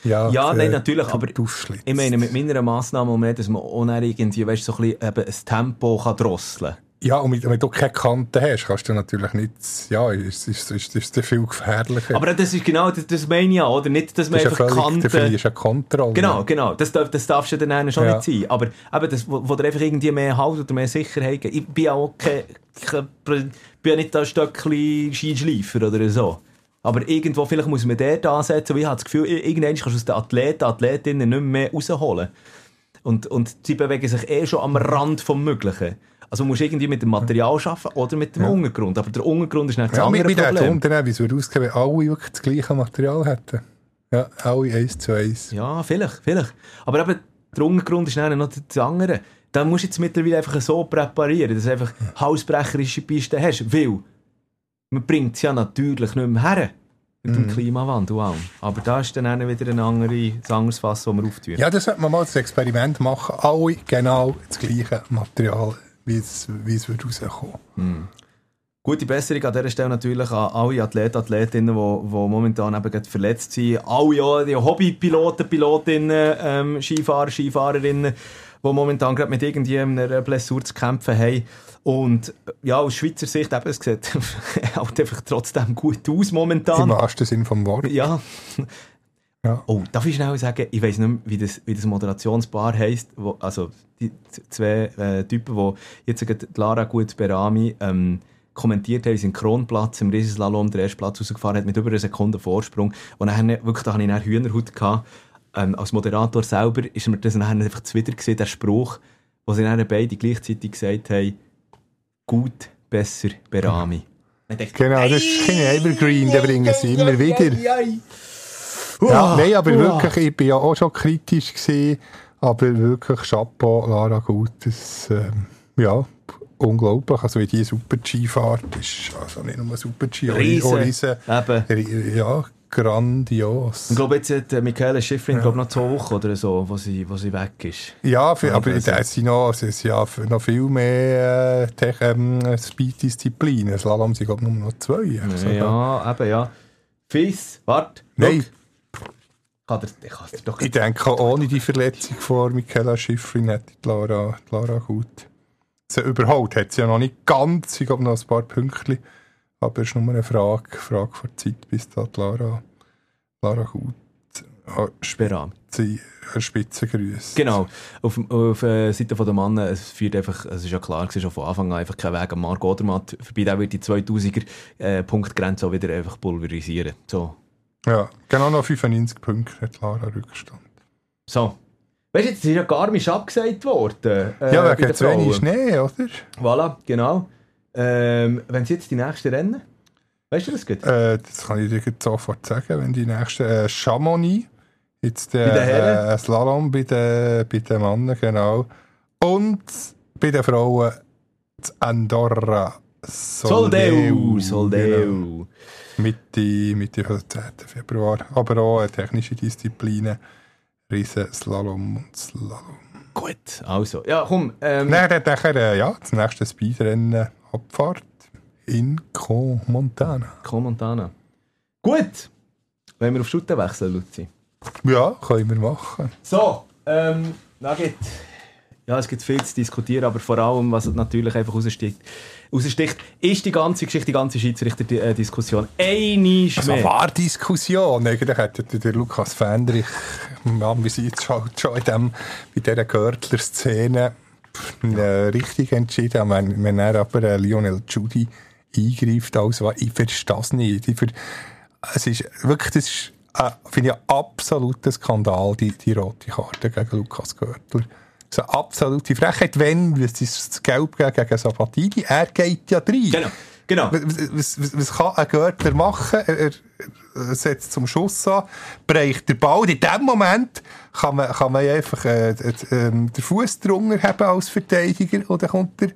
ja, Ja, nein, natürlich, aber. Ich meine, mit meiner Massnahme mehr, dass man dann irgendwie, weißt, so ein bisschen eben ein Tempo kann drosseln kann. Ja, und wenn du keine Kante hast, kannst du natürlich nicht, ja, ist, ist, ist, ist das viel gefährlicher. Aber das ist genau, das, das meine ich ja, oder? Nicht, dass man das ist einfach du Kanten... verlierst eine Kontrolle. Genau, genau. Das, darf, das darfst du dann schon Ja. nicht sein. Aber eben das, wo, wo dir einfach irgendwie mehr Halt oder mehr Sicherheit gibt. Ich bin ja auch kein, kein, bin ja nicht ein Stöckchen Skischleifer oder so. Aber irgendwo, vielleicht muss man dort ansetzen, weil ich habe das Gefühl, irgendwann kannst du aus den Athleten, Athletinnen nicht mehr rausholen. Und, und sie bewegen sich eh schon am Rand vom Möglichen. Also du musst irgendwie mit dem Material arbeiten oder mit dem Ja. Untergrund. Aber der Untergrund ist nicht das Ja, mit, andere mit dem Problem. Unternehmen, wie es würde ausgehen, wenn alle wirklich das gleiche Material hätten. Ja, alle eins zu eins. Ja, vielleicht, vielleicht. Aber eben, der Untergrund ist dann noch das andere. Da musst du jetzt mittlerweile einfach so präparieren, dass du einfach hausbrecherische Pisten hast. Weil, man bringt es ja natürlich nicht mehr her. Mit dem Klimawandel. und allem. Aber da ist dann auch wieder ein, andere, ein anderes Fass, das wir auftun. Ja, das sollte man mal als Experiment machen. Alle genau das gleiche Material, wie es, wie es würde rauskommen. Gute Besserung an dieser Stelle natürlich an alle Athleten, Athletinnen, die, die momentan eben gerade verletzt sind. Alle ja, Hobbypiloten, Pilotinnen, ähm, Skifahrer, Skifahrerinnen, die momentan gerade mit irgendeiner Blessur zu kämpfen haben. Und ja, aus Schweizer Sicht eben, es sieht halt einfach trotzdem gut aus Im momentan. wahrsten Sinn vom Wort. Ja. Ja. Oh, darf ich schnell sagen, ich weiß nicht mehr, wie das, wie das Moderationspaar heisst, wo, also die zwei äh, Typen, die jetzt gerade die Lara Gut Berami ähm, kommentiert haben, sind Kronplatz im Riesenslalom der erste Platz rausgefahren hat mit über einer Sekunde Vorsprung. Und dann, wirklich, da hatte ich dann Hühnerhaut gehabt. Ähm, als Moderator selber ist mir das dann einfach zuwider gewesen, der Spruch, wo sie dann beide gleichzeitig gesagt haben, gut, besser, Berami. Ich dachte, Genau, das ist kein Evergreen, den bringen sie immer wieder. Ja, nein, aber wirklich, ich bin ja auch schon kritisch gesehen, aber wirklich Chapeau, Lara Gut, das, ähm, ja, unglaublich. Also wie die Super-G fahrt, ist also nicht nur Super-G, auch Riesen. ja, grandios. Ich glaube, jetzt hat äh, Michaela Schifrin glaub, noch zwei Wochen oder so, wo sie, wo sie weg ist. Ja, für, Ja, aber da sind noch, es ist ja noch viel mehr äh, ähm, Speed-Disziplinen. Slalom sind, glaube ich, nur noch zwei. Also, Ja, eben, ja. Fies, warte. Nein, Kann der, ich kann dir doch ich denke, ohne die Verletzung von Michaela Schifrin hätte Lara, Lara gut sie überholt. Hat sie ja noch nicht ganz, ich glaube noch ein paar Pünktchen. Aber es ist nur eine Frage, Frage der Zeit, bis da Lara, Lara Gut an Sperran. sie an Spitze grüßt. Genau. Auf, auf der Seite der Mann, es führt einfach, es ist ja klar, es ist schon von Anfang an einfach kein Weg am Marc Odermatt vorbei. Der wird die 2000er äh, Punktgrenze auch wieder einfach pulverisieren. So. Ja, genau noch 95 Punkte hat Lara Rückstand. So. Weißt du, jetzt ist ja Garmisch abgesagt worden. äh, ja, wegen zu wenig. Schnee, oder? Voilà, genau. Ähm, wenn sie jetzt die nächsten Rennen, weißt du das gut? Äh, das kann ich dir jetzt sofort sagen, wenn die nächste äh, Chamonix, jetzt der Bei den Herren? äh, Slalom bei den, bei den Männern, genau. Und bei den Frauen das Andorra Soldeu, Soldeu. Genau. Mitte, Mitte vom 10. Februar. Aber auch äh, technische Disziplinen, Riesen, Slalom und Slalom. Gut, also. Ja, komm. Ähm, Dann hat nachher, äh, ja, das nächste Speedrennen Abfahrt in Montana. Montana. Gut. Wenn wir auf Schutten wechseln, Luzi. Ja, können wir machen. So, ähm, da gibt, ja, es gibt viel zu diskutieren, aber vor allem, was natürlich einfach raussticht, raussticht ist die ganze Geschichte, die ganze Schiedsrichter-Diskussion. Eine Also mehr. war Diskussion. Eigentlich hat ja der Lukas Fendrich, ja, wir sind jetzt schon, schon in dem, bei dieser Görtler-Szene äh, richtig entschieden. Wenn, wenn er aber äh, Lionel Judy eingreift, also, ich verstehe das nicht. Ich ver es ist wirklich, das ist, äh, finde ich, ein absoluter Skandal, die, die rote Karte gegen Lukas Görtler. So eine absolute Frechheit, wenn, es ist das Gelb geben gegen Sabatini, er geht ja rein. Genau, genau. Was, was, was, kann ein Görtler machen? Er, er, er setzt zum Schuss an, bereicht den Ball. In dem Moment kann man, kann man einfach äh, äh, den Fuß drunter haben als Verteidiger und dann kommt der,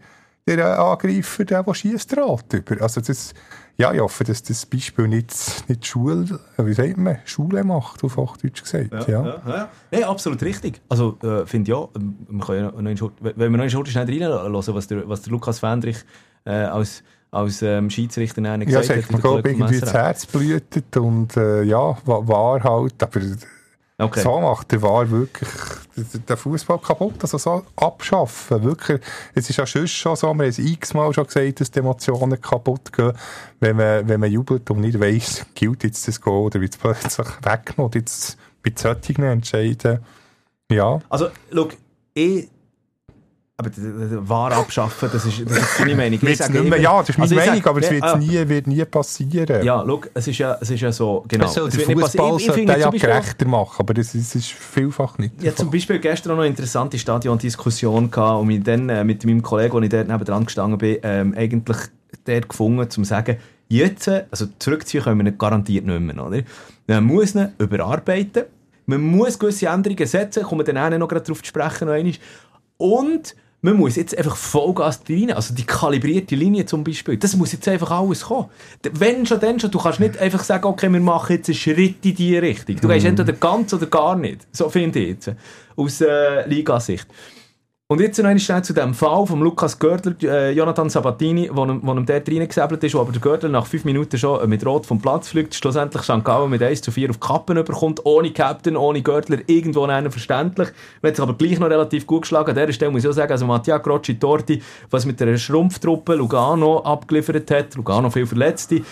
der Angreifer, der, der schießt, Rad über. Also das, ja, ich hoffe, dass das Beispiel nicht, nicht Schule, wie sagt man, Schule macht, auf Hochdeutsch gesagt. Ja, Ja, ja. Nein, absolut richtig. Also, äh, finde ich ja, ähm, können ja noch wenn wir noch in Schurte schnell reinhören, was der, was der Lukas Fendrich äh, als, als ähm, Schiedsrichter nachher Ja, gesagt es hat mir, der glaube ich, irgendwie das Herz blutet und äh, ja, wa- war halt, aber Okay. so macht der War wirklich den- Fußball kaputt, also so abschaffen, wirklich. Es ist ja schon so, wir haben es x-mal schon gesagt, dass die Emotionen kaputt gehen, wenn man, wenn man jubelt und nicht weiss, gilt jetzt das Goal oder wird es plötzlich weggenommen, jetzt bei solchen Entscheiden, ja. Also, schau, ich. Aber Wahr abschaffen, das ist, das ist deine Meinung. Ich sage immer- ja, das ist meine Also Meinung, sage- aber es wird Ah, nie, wird nie passieren. Ja, schau, es ist ja, es ist ja so, genau. Es soll es der wird nicht passieren. Fußball Ich- ich sollte finde den ja zum Beispiel- gerechter machen, aber das ist, ist vielfach nicht. Hatte zum. Beispiel gestern auch noch eine interessante Stadion-Diskussion gehabt und mich dann äh, mit meinem Kollegen, als ich dort nebendran gestanden bin, ähm, eigentlich der gefunden, um zu sagen, jetzt, äh, also zurückziehen können wir nicht garantiert nicht mehr, oder? Man muss ihn überarbeiten, man muss gewisse Änderungen setzen, kommen wir dann auch noch gerade darauf zu sprechen, noch einmal. Und man muss jetzt einfach Vollgas rein, also die kalibrierte Linie zum Beispiel, das muss jetzt einfach alles kommen. Wenn schon, dann schon, du kannst nicht einfach sagen, okay, wir machen jetzt einen Schritt in diese Richtung. Du gehst entweder ganz oder gar nicht. So finde ich jetzt, aus äh, Ligasicht. Und jetzt noch schnell zu dem Fall von Lukas Görtler, äh, Jonathan Sabatini, wo, ihm- wo ihm dort reingesäbelt ist, wo aber der Görtler nach fünf Minuten schon äh, mit Rot vom Platz fliegt, schlussendlich St. Gallen mit 1 zu 4 auf die Kappen überkommt, ohne Captain, ohne Görtler, irgendwo einen verständlich. Man hat sich aber gleich noch relativ gut geschlagen. An dieser Stelle muss ich auch sagen, also Mattia Grocci Torti, was mit der Schrumpftruppe Lugano abgeliefert hat, Lugano viel Verletzte,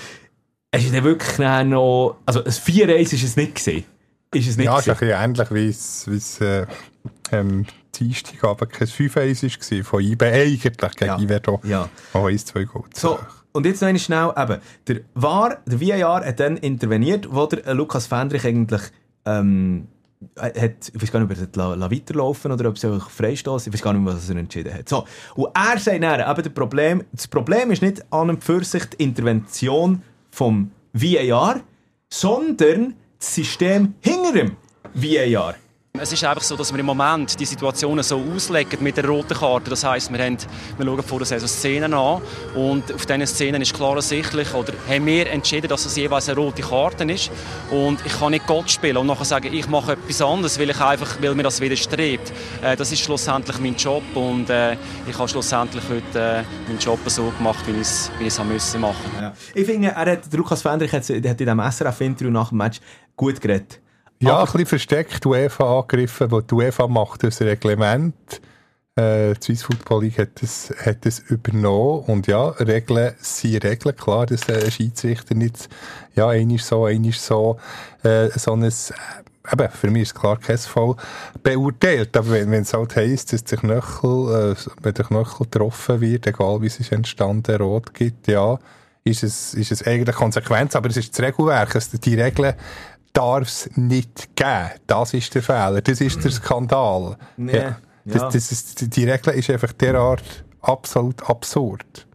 es ist dann wirklich noch, also ein 4-1 ist es nicht gesehen. Ist es nicht Ja, es ist gewesen. ein bisschen ähnlich wie es, wie es äh, ähm, Dienstag aber kein 5-1 war von IBE eigentlich gegen Ja. Iverdon. Ja. Oh, 1-2 Goal. So, und jetzt noch einmal schnell, eben, der VAR, der VAR hat dann interveniert, wo der äh, Lukas Fendrich eigentlich ähm, äh, hat, ich weiß gar nicht, ob er das la, la weiterlaufen oder ob es einfach Freistoß, ich weiß gar nicht was er entschieden hat. So, und er sagt dann, eben, Problem, das Problem ist nicht an und für sich die Intervention vom VAR, sondern das System hinter dem VAR. Es ist einfach so, dass wir im Moment die Situationen so auslegen mit der roten Karte. Das heisst, wir, wir schauen vor der Saison Szenen an und auf diesen Szenen ist klar ersichtlich, oder haben wir entschieden, dass es jeweils eine rote Karte ist. Und ich kann nicht Gott spielen und nachher sagen, ich mache etwas anderes, weil, ich einfach, weil mir das widerstrebt. Äh, das ist schlussendlich mein Job und äh, ich habe schlussendlich heute äh, meinen Job so gemacht, wie ich es wie ich machen. Ja. Ich finde, er hat, Lukas Fendrich hat, hat in diesem SRF-Interview nach dem Match gut geredet. Ja, Aber- ein bisschen versteckt UEFA angegriffen, weil die UEFA macht das Reglement Äh, die Swiss Football League hat das, hat das übernommen. Und ja, Regeln sind Regeln. Klar, dass ein Schiedsrichter nicht, ja, ein ist so, ein ist so, äh, so ein, eben, für mich ist klar kein Fall beurteilt. Aber wenn, wenn es halt heisst, dass der Knöchel, äh, wenn der Knöchel getroffen wird, egal wie es ist entstanden, rot gibt, ja, ist es, ist es eigentlich Konsequenz. Aber es ist das Regelwerk. Also die Regeln darf es nicht geben. Das ist der Fehler. Das ist der Skandal. Nee. Ja. Das, das ist, die Regel ist einfach derart absolut absurd.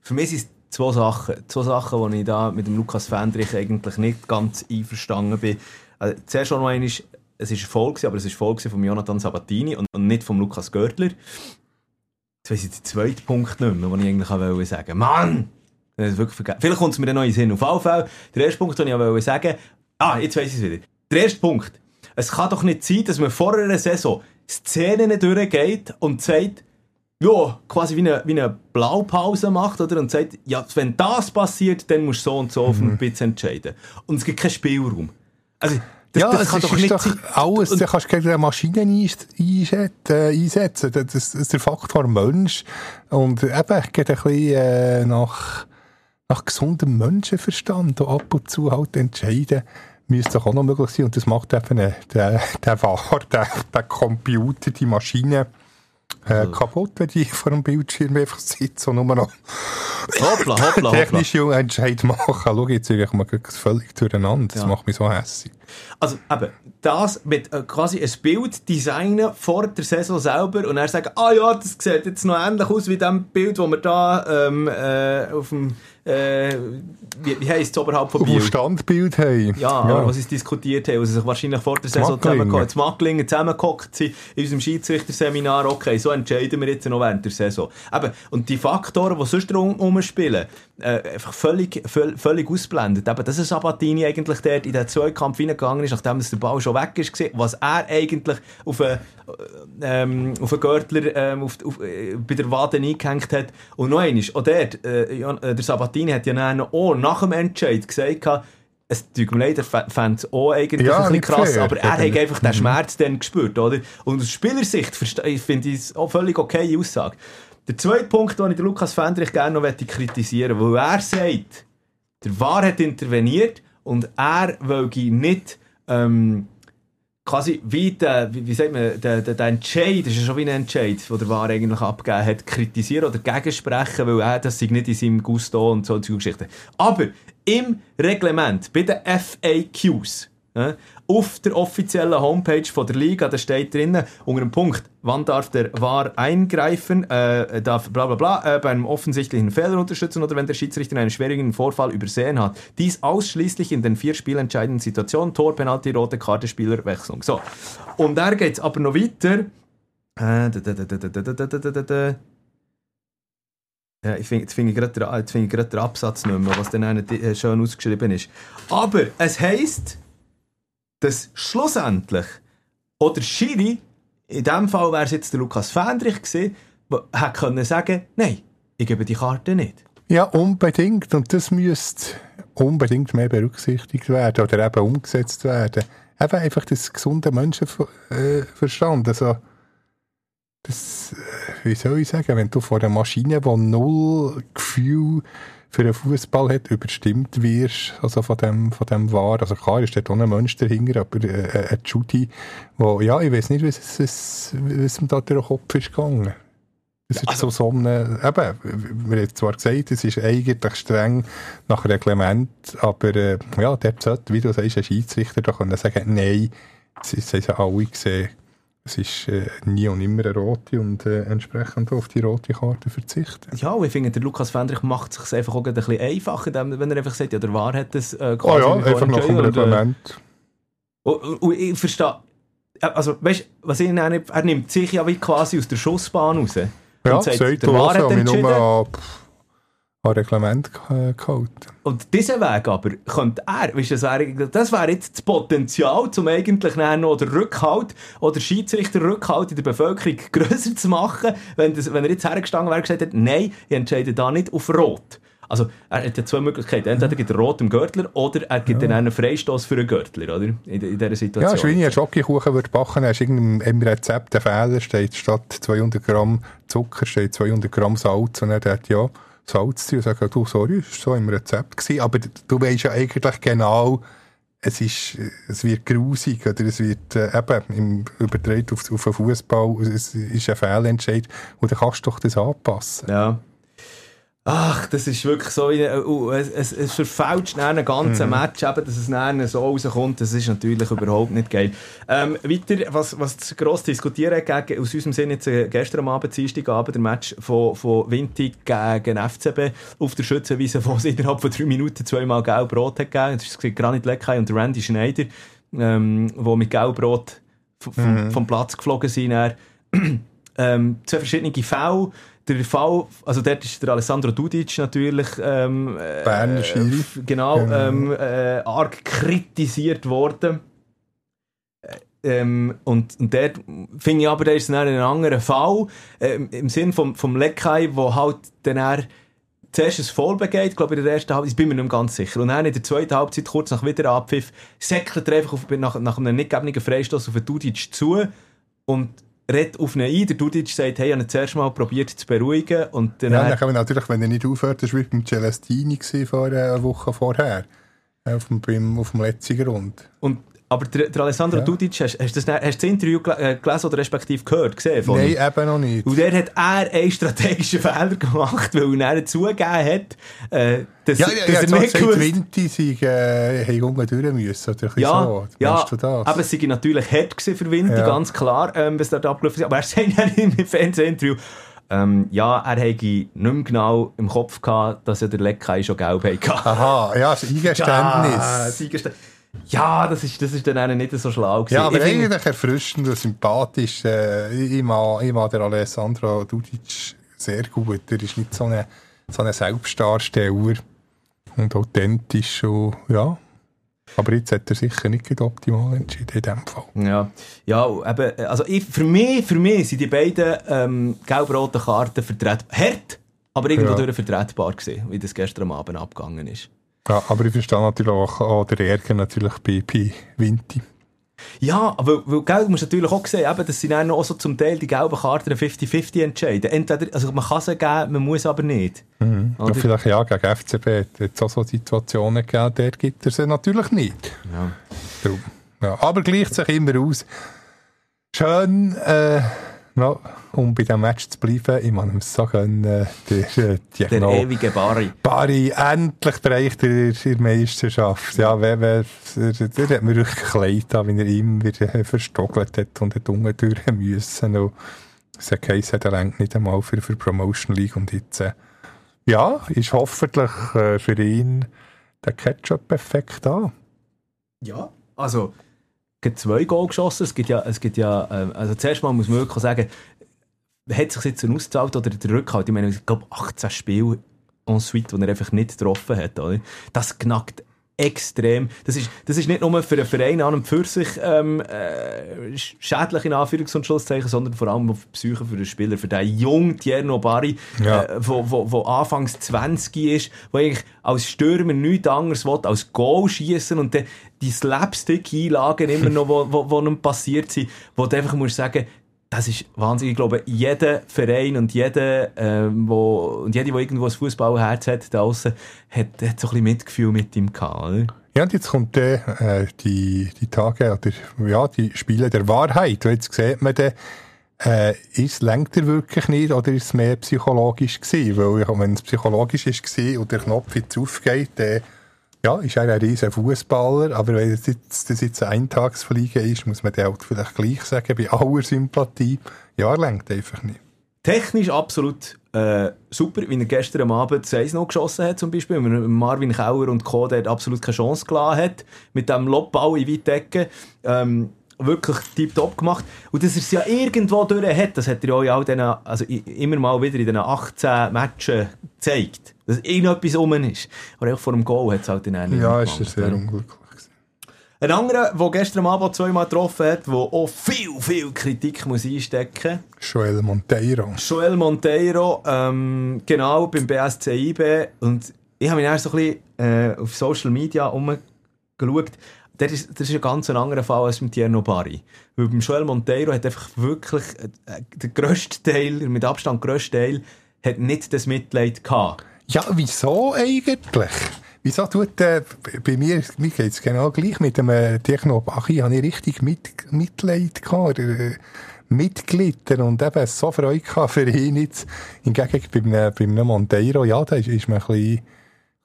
Für mich sind es zwei Sachen. Zwei Sachen, wo ich da mit dem Lukas Fendrich eigentlich nicht ganz einverstanden bin. Also, zuerst schon einmal, es war Erfolg, aber es war Erfolg von Jonathan Sabatini und, und nicht von Lukas Görtler. Jetzt weiss ich den zweiten Punkt nicht mehr, den ich eigentlich wollte sagen Mann! Ist. Vielleicht kommt es mir dann noch in Sinn. Auf jeden Fall, der erste Punkt, den ich wollte sagen Ah, jetzt weiss ich es wieder. Der erste Punkt. Es kann doch nicht sein, dass man vor einer Saison Szenen durchgeht und sagt, ja, quasi wie eine, wie eine Blaupause macht, oder? Und sagt, ja, wenn das passiert, dann musst du so und so auf Mhm. einen Bitz entscheiden. Und es gibt keinen Spielraum. Also, das, ja, das es kann ist doch nicht doch sein. alles. Und- Du kannst gegen eine Maschine einsetzen. Das, das ist der Faktor Mensch. Und eben, geht ein bisschen äh, nach, nach gesundem Menschenverstand. Und ab und zu halt entscheiden, müsste doch auch noch möglich sein. Und das macht eben äh, der, der War, der, der Computer, die Maschine, äh, kaputt, wenn die vor dem Bildschirm einfach sitzen und nur noch Hoppla, hoppla, hoppla. technische Entscheid machen. Schau, jetzt ich mal völlig durcheinander. Das Ja. macht mich so hässlich. Also eben, das mit äh, quasi ein Bild designen vor der Saison selber und dann sagen, ah ja, das sieht jetzt noch ähnlich aus wie dem Bild, das wir da ähm, äh, auf dem, äh, wie, wie heisst es oberhalb von Auf Biel? Standbild haben. Ja, ja. was sie diskutiert haben, wo sie sich wahrscheinlich vor der Saison zusammengekommen haben. Macklingen zusammengehockt sind in unserem Schiedsrichterseminar, okay, so entscheiden wir jetzt noch während der Saison. Eben, und die Faktoren, die sonst drum rumspielen, äh, einfach völlig, völ, völlig ausblendet. Eben, dass Sabatini eigentlich dort in den Zweikampf reingegangen ist, nachdem der Ball schon weg ist, was er eigentlich auf einen, äh, ähm, auf einen Görtler ähm, auf, auf, äh, bei der Wade eingehängt hat. Und noch eines, auch dort, äh, äh, der Sabatini hat ja dann auch nach dem Entscheid gesagt, es tut mir leid, er fände es auch eigentlich Ja, ein bisschen krass, fair. aber er hat Eben. einfach den Schmerz dann gespürt, oder? Und aus Spielersicht finde ich es auch völlig okay Aussage. Der zweite Punkt, den ich Lukas Fendrich gerne noch möchte kritisieren weil er sagt, der VAR hat interveniert und er will nicht ähm, quasi wie der, wie, wie sagt man, der, der, der Entscheid, das ist ja schon wie ein Entscheid, den der VAR eigentlich abgegeben hat, kritisieren oder gegensprechen, weil er das sei nicht in seinem Gusto und so Geschichten. Aber im Reglement, bei den FAQs, ja, auf der offiziellen Homepage von der Liga, da steht drinnen, unter dem Punkt, wann darf der VAR eingreifen, äh, darf bla bla bla, äh, bei einem offensichtlichen Fehler unterstützen oder wenn der Schiedsrichter einen schwierigen Vorfall übersehen hat. Dies ausschließlich in den vier spielentscheidenden Situationen, Tor, Penalty, rote Karte, Spielerwechslung. So. Und da geht es aber noch weiter. Ja, ich find, jetzt finde ich gerade den Absatz nicht mehr, was dann schön ausgeschrieben ist. Aber es heisst, dass schlussendlich oder Schiri, in dem Fall wäre es jetzt der Lukas Fendrich gewesen, hätte können sagen, nein, ich gebe die Karte nicht. Ja, unbedingt. Und das müsste unbedingt mehr berücksichtigt werden oder eben umgesetzt werden. Eben einfach das gesunde Menschenverstand. Also, das, äh, wie soll ich sagen, wenn du vor einer Maschine, die null Gefühl für einen Fußball hat, überstimmt wirst, also von dem, von dem war. Also klar ist dort auch ein Mensch dahinter, aber äh, ein Judy, wo, ja, ich weiß nicht, was, was, was ihm da durch den Kopf ist gegangen. Es ist so, so eine, eben, wir haben zwar gesagt, es ist eigentlich streng nach Reglement, aber äh, ja, der sollte, wie du sagst, ein Schiedsrichter da können sagen, nein, es haben alle gesehen, es ist äh, nie und immer eine rote und äh, entsprechend auf die rote Karte verzichten. Ja, und ich finde, der Lukas Fendrich macht es sich einfach auch ein bisschen einfacher, wenn er einfach sagt, ja, der Wahr hat das äh, quasi ja, einfach nach dem Reglement. Und, und, und ich verstehe, äh, also weißt du, was ich nicht, er nimmt sich ja wie quasi aus der Schussbahn raus. Ja, und sagt, der Wahr hat nur an Reglement äh, gehalten. Und diesen Weg aber könnte er, weißt, du, das wäre das wäre jetzt das Potenzial, um eigentlich noch den Rückhalt oder Schiedsrichter-Rückhalt in der Bevölkerung grösser zu machen, wenn, das, wenn er jetzt hergestanden wäre und gesagt hat, nein, ich entscheide da nicht auf Rot. Also, er hat ja zwei Möglichkeiten. Entweder gibt er rot im Gürtler oder er gibt dann einen Freistoß für einen Gürtler, oder? In, in dieser Ja, Situation. wie wenn ich einen Schokokuchen würde backen, hast irgendeinem im Rezept ein Fehler, steht statt 200 Gramm Zucker steht 200 Gramm Salz und er hat ja Salz zu und sagt, du, sorry, das war so im Rezept gewesen. Aber du weißt ja eigentlich genau, es ist, es wird grusig oder es wird äh, eben im übertragen auf, auf den Fußball, es ist ein Fehlentscheid und dann kannst du doch das anpassen. Ja. Ach, das ist wirklich so, eine- uh, es, es, es verfälscht einen ganzen Mhm. Match, eben, dass es dann so rauskommt, das ist natürlich überhaupt nicht geil. Ähm, weiter, was, was zu gross diskutieren hat, gegen, aus unserem Sinne jetzt äh, gestern am Abend, Dienstagabend, der Match von, von Vinti gegen FCB auf der Schützenwiese, wo es innerhalb von drei Minuten zweimal Gelb-Rot hat gegeben. Das ist Granit Leckay und Randy Schneider, ähm, die mit Gelb-Rot vom, Mhm. vom Platz geflogen sind. Ähm, zwei verschiedene Fälle. Der Fall, also dort ist der Alessandro Dudic natürlich ähm, äh, Berner f- genau, Genau. Ähm, äh, arg kritisiert worden. Äh, Ähm, und, und dort finde ich aber, der ist dann ein anderer Fall, ähm, im Sinn vom, vom Leckei, wo halt dann er zuerst ein Foul begeht, glaube ich, in der ersten Halbzeit, ich bin mir nicht ganz sicher. Und dann in der zweiten Halbzeit, kurz nach wieder Abpfiff, säckelt er einfach auf, nach, nach einem nicht gegebenen Freistoß auf den Dudic zu und redet auf ihn ein. Der Dudic sagt, hey, ich habe ihn zuerst mal probiert zu beruhigen und dann... Ja, dann kann man natürlich, wenn er nicht aufhört, das war wie beim Celestini vor äh, einer Woche vorher. Äh, Auf dem, beim, auf dem letzten Grund. und, aber der, der Alessandro Ja. Dudic, hast, hast, du das, hast das Interview äh, gelesen oder respektive gehört, gesehen? von Nein, ihm? eben noch nicht. Und der hat er einen strategischen Fehler gemacht, weil er zugegeben hat, äh, dass, Ja, dass ja, er ja, nicht gewusst Winti sei, äh, haben unten durch müssen, oder Ja, so. ja du das? aber es sei natürlich hart für Winter, Ja. ganz klar, ähm, was dort abgelaufen ist. Aber er sagt dann im Fernsehinterview, ähm, ja, er hätte nicht mehr genau im Kopf gehabt, dass er der Leckei schon gelb hatte. Aha, ja, das Eingeständnis. Ja, das Eingesteh- ja, das ist, das ist dann auch nicht so schlau gewesen. Ja, aber Ich eigentlich erfrischend und sympathisch. Äh, ich, mag, ich mag den Alessandro Dudic sehr gut. Er ist nicht so ein so eine Selbstdarsteller und authentisch. Und, ja. Aber jetzt hat er sicher nicht optimal entschieden in dem Fall. Ja, ja eben, also ich, für, mich, für mich sind die beiden ähm, gelb-roten Karten vertretbar. Hart, aber irgendwo Ja. vertretbar gewesen, wie das gestern am Abend abgegangen ist. Ja, aber ich verstehe natürlich auch, auch den Ärger natürlich bei, bei Vinti. Ja, aber weil, gell, du musst natürlich auch sehen, eben, dass sie dann auch so zum Teil die gelben Karten 50-50 entscheiden. Entweder, also man kann sie geben, man muss aber nicht. Mhm. Ja, vielleicht ja, gegen FCB hat es auch so Situationen gegeben, der gibt er sie natürlich nicht. Ja. Darum. Ja, aber gleicht sich immer aus. Schön, äh, ja, um bei diesem Match zu bleiben, ich muss ihm so gönnen, der, äh, Der Diagno- ewige Barry. Barry, endlich bereicht er in der Meisterschaft. Ja, wer, wer, der, der hat mir wirklich leid an, wie er ihm wieder äh, verstockelt hat und hat unten durch müssen. Und es hat geheißen, er lenkt nicht einmal für, für Promotion League und jetzt, äh, ja, ist hoffentlich äh, für ihn der Ketchup-Effekt da. Ja. Also, zwei Goal geschossen. Es gibt ja, es gibt ja ähm, also zuerst mal muss man wirklich sagen, hat sich jetzt ausgezahlt oder der Rückhalt? Ich meine, ich glaube 18 Spiele en suite, die er einfach nicht getroffen hat. Oder? Das knackt extrem. Das ist, das ist nicht nur für einen Verein an und für sich ähm, äh, schädlich in Anführungs- und Schlusszeichen, sondern vor allem auf die Psyche für den Spieler, für den jungen Tierno Barry, Ja. äh, wo, wo, wo anfangs 20 ist, wo eigentlich als Stürmer nichts anderes will, als Goal schießen und dann die Slapstick-Einlagen immer noch, wo, wo, wo ihm passiert sind, wo du einfach musst sagen, das ist wahnsinnig. Ich glaube, jeder Verein und jeder, ähm, wo, und jede, der irgendwo ein Fußballherz hat, da aussen, hat, hat so ein bisschen Mitgefühl mit ihm gehabt, oder? Ja, und jetzt kommt äh, die, die Tage oder ja, die Spiele der Wahrheit. Und jetzt sieht man dann, äh, ist, lenkt er wirklich nicht oder ist es mehr psychologisch gewesen? Weil, wenn es psychologisch ist gewesen und der Knopf jetzt aufgeht, dann, ja, ist ein riesen Fußballer, aber wenn es jetzt, das jetzt ein Eintagsfliegen ist, muss man dann halt vielleicht gleich sagen, bei aller Sympathie, ja, lenkt einfach nicht. Technisch absolut äh, super, wie er gestern Abend 6 noch geschossen hat, zum Beispiel, Marvin Kauer und Co. dort absolut keine Chance gelassen hat, mit dem Lobball in weite Ecke. Ähm, wirklich tiptop gemacht. Und dass er es ja irgendwo durch hat, das hat er ja auch in diesen, also immer mal wieder in den 18 Matchen gezeigt. Dass irgendetwas rum ist. Aber auch vor dem Goal hat es halt auch nicht Ja, ist er sehr unglücklich. Ein anderer, der gestern Abend zweimal getroffen hat, der auch viel, viel Kritik muss einstecken muss, Joel Monteiro. Joel Monteiro, ähm, genau, beim BSC IB. Und ich habe mich dann so ein bisschen äh, auf Social Media umgeschaut. Das ist, das ist ein ganz anderer Fall als mit Tierno Barry. Weil beim Joel Monteiro hat einfach wirklich äh, der grösste Teil, mit Abstand grösste Teil, hat nicht das Mitleid gehabt. Ja, wieso eigentlich? Wieso tut äh, bei mir, mir geht es genau gleich, mit dem äh, Techno Bachi habe ich richtig mit, Mitleid gehabt, äh, mitgelitten und eben so Freude gehabt für ihn jetzt. Hingegen bei einem, bei einem Monteiro, ja, da ist, ist man ein bisschen,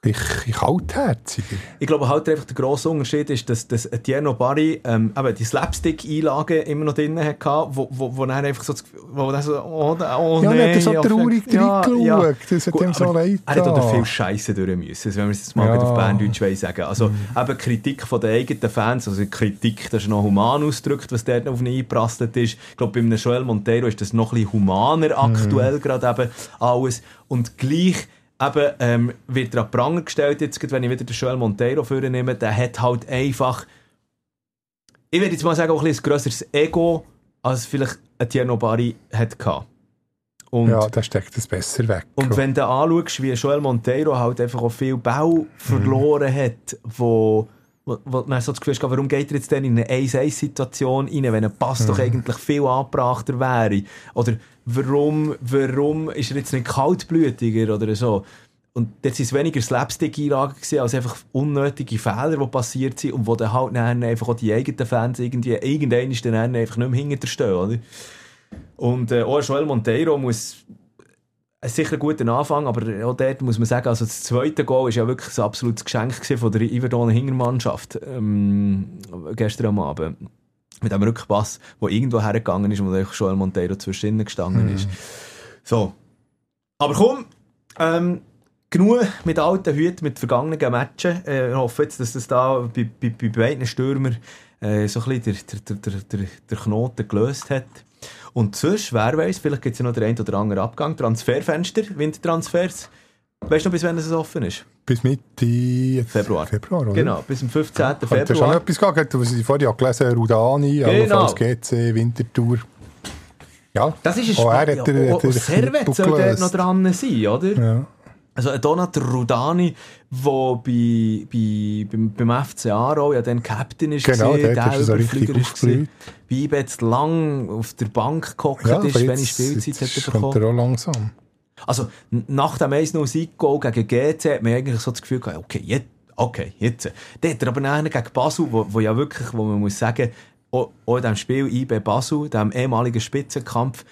ich, ich kaltherziger. Ich glaube halt einfach der grosse Unterschied ist, dass, dass Tierno Barry ähm, eben die Slapstick-Einlagen immer noch drin hatte, wo, wo, wo dann einfach so, wo dann so oh, oh Ja, nee, nicht so ja, traurig ja, ja. reingeschaut. Das hat Gut, ihm so leid Er hat auch viel Scheiße durch müssen, wenn wir es jetzt mal Ja. auf Berndeutsch sagen Also eben Kritik von den eigenen Fans, also Kritik, das ist noch human ausgedrückt, was dort auf ihn eingeprasselt ist. Ich glaube, bei einem Joel Monteiro ist das noch ein bisschen humaner aktuell gerade eben alles. Und gleich eben, ähm, wird er an Pranger gestellt, jetzt, wenn ich wieder den Joel Monteiro vornehme, der hat halt einfach, ich würde jetzt mal sagen, auch ein ein grösseres Ego, als vielleicht ein Tierno Barry hat gehabt. Und Ja, da steckt es besser weg. und wenn du anschaust, wie Joel Monteiro halt einfach auch viel Bau verloren hat, wo, wo, wo so das Gefühl hat, warum geht er jetzt denn in eine 1-1-Situation rein, wenn ein Pass doch eigentlich viel angebrachter wäre? Oder warum, warum ist er jetzt nicht kaltblütiger oder so? Und jetzt sind es weniger Slapstick-Einlagen als einfach unnötige Fehler, die passiert sind und wo dann halt dann einfach auch die eigenen Fans irgendwie, irgendwann ist dann einfach nicht mehr hinter stehen, oder? Und äh, auch Joel Monteiro muss sicher ein guter Anfang, aber auch dort muss man sagen, also das zweite Goal ist ja wirklich ein absolutes Geschenk von der Iverdoner Hingermannschaft ähm, gestern am Abend. Mit dem Rückpass, der irgendwo hergegangen ist, wo Joel Monteiro zwischen gestanden ist. So. Aber komm, ähm, genug mit alten Hüten, mit vergangenen Matchen. Äh, ich hoffe jetzt, dass das da bei, bei, bei beiden Stürmern äh, so ein bisschen der, der, der, der Knoten gelöst hat. Und sonst, wer weiß, vielleicht gibt es ja noch den einen oder anderen Abgang. Transferfenster, Wintertransfers. Weißt du noch, bis wann es offen ist? Bis Mitte Februar. Februar, oder? Genau, bis zum 15. Könnte schon Februar. etwas gehen, was ich vorhin gelesen habe, Rudani, Genau. GC, Wintertour. Ja, Das ist ein Oh, den- ja, oh, oh, Servet soll dort noch dran sein, oder? ja. Also Donat Rudani, der bei, bei, beim, beim FC Aarau ja dann Captain ist, Genau, gewesen, er so richtig Überflüger ist gewesen. Bei jetzt lang auf der Bank gehockt Ja, ist, wenn ich Spielzeit hätte kommt bekommen. er auch langsam. Also, nach dem 1-0 Sieg-Goal gegen GC hat man eigentlich so das Gefühl gehabt, okay, jetzt, okay, jetzt. Der hat er aber nachher gegen Basel, wo, wo ja wirklich, wo man muss sagen, auch in diesem Spiel IB Basel, dem ehemaligen Spitzenkampf,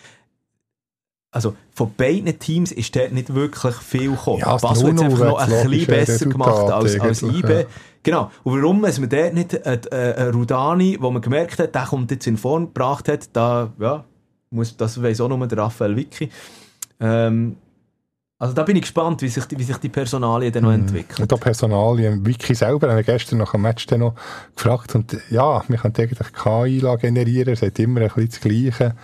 also von beiden Teams ist dort nicht wirklich viel gekommen. Ja, das Basel hat es 0-0 einfach noch ein bisschen besser gemacht als, als eigentlich, IB. ja. Genau. Und warum dass man dort nicht einen, einen Rudani, wo man gemerkt hat, der kommt jetzt in Form gebracht hat, da, ja, muss, das weiss auch nur der Raphael Vicky. Ähm, also da bin ich gespannt, wie sich die, wie sich die Personalien dann noch entwickeln. Und da Personalien, Wiki selber, haben wir gestern nach dem Match dann noch gefragt. Und ja, wir können eigentlich keine Einlage generieren. Er sagt immer ein bisschen das Gleiche.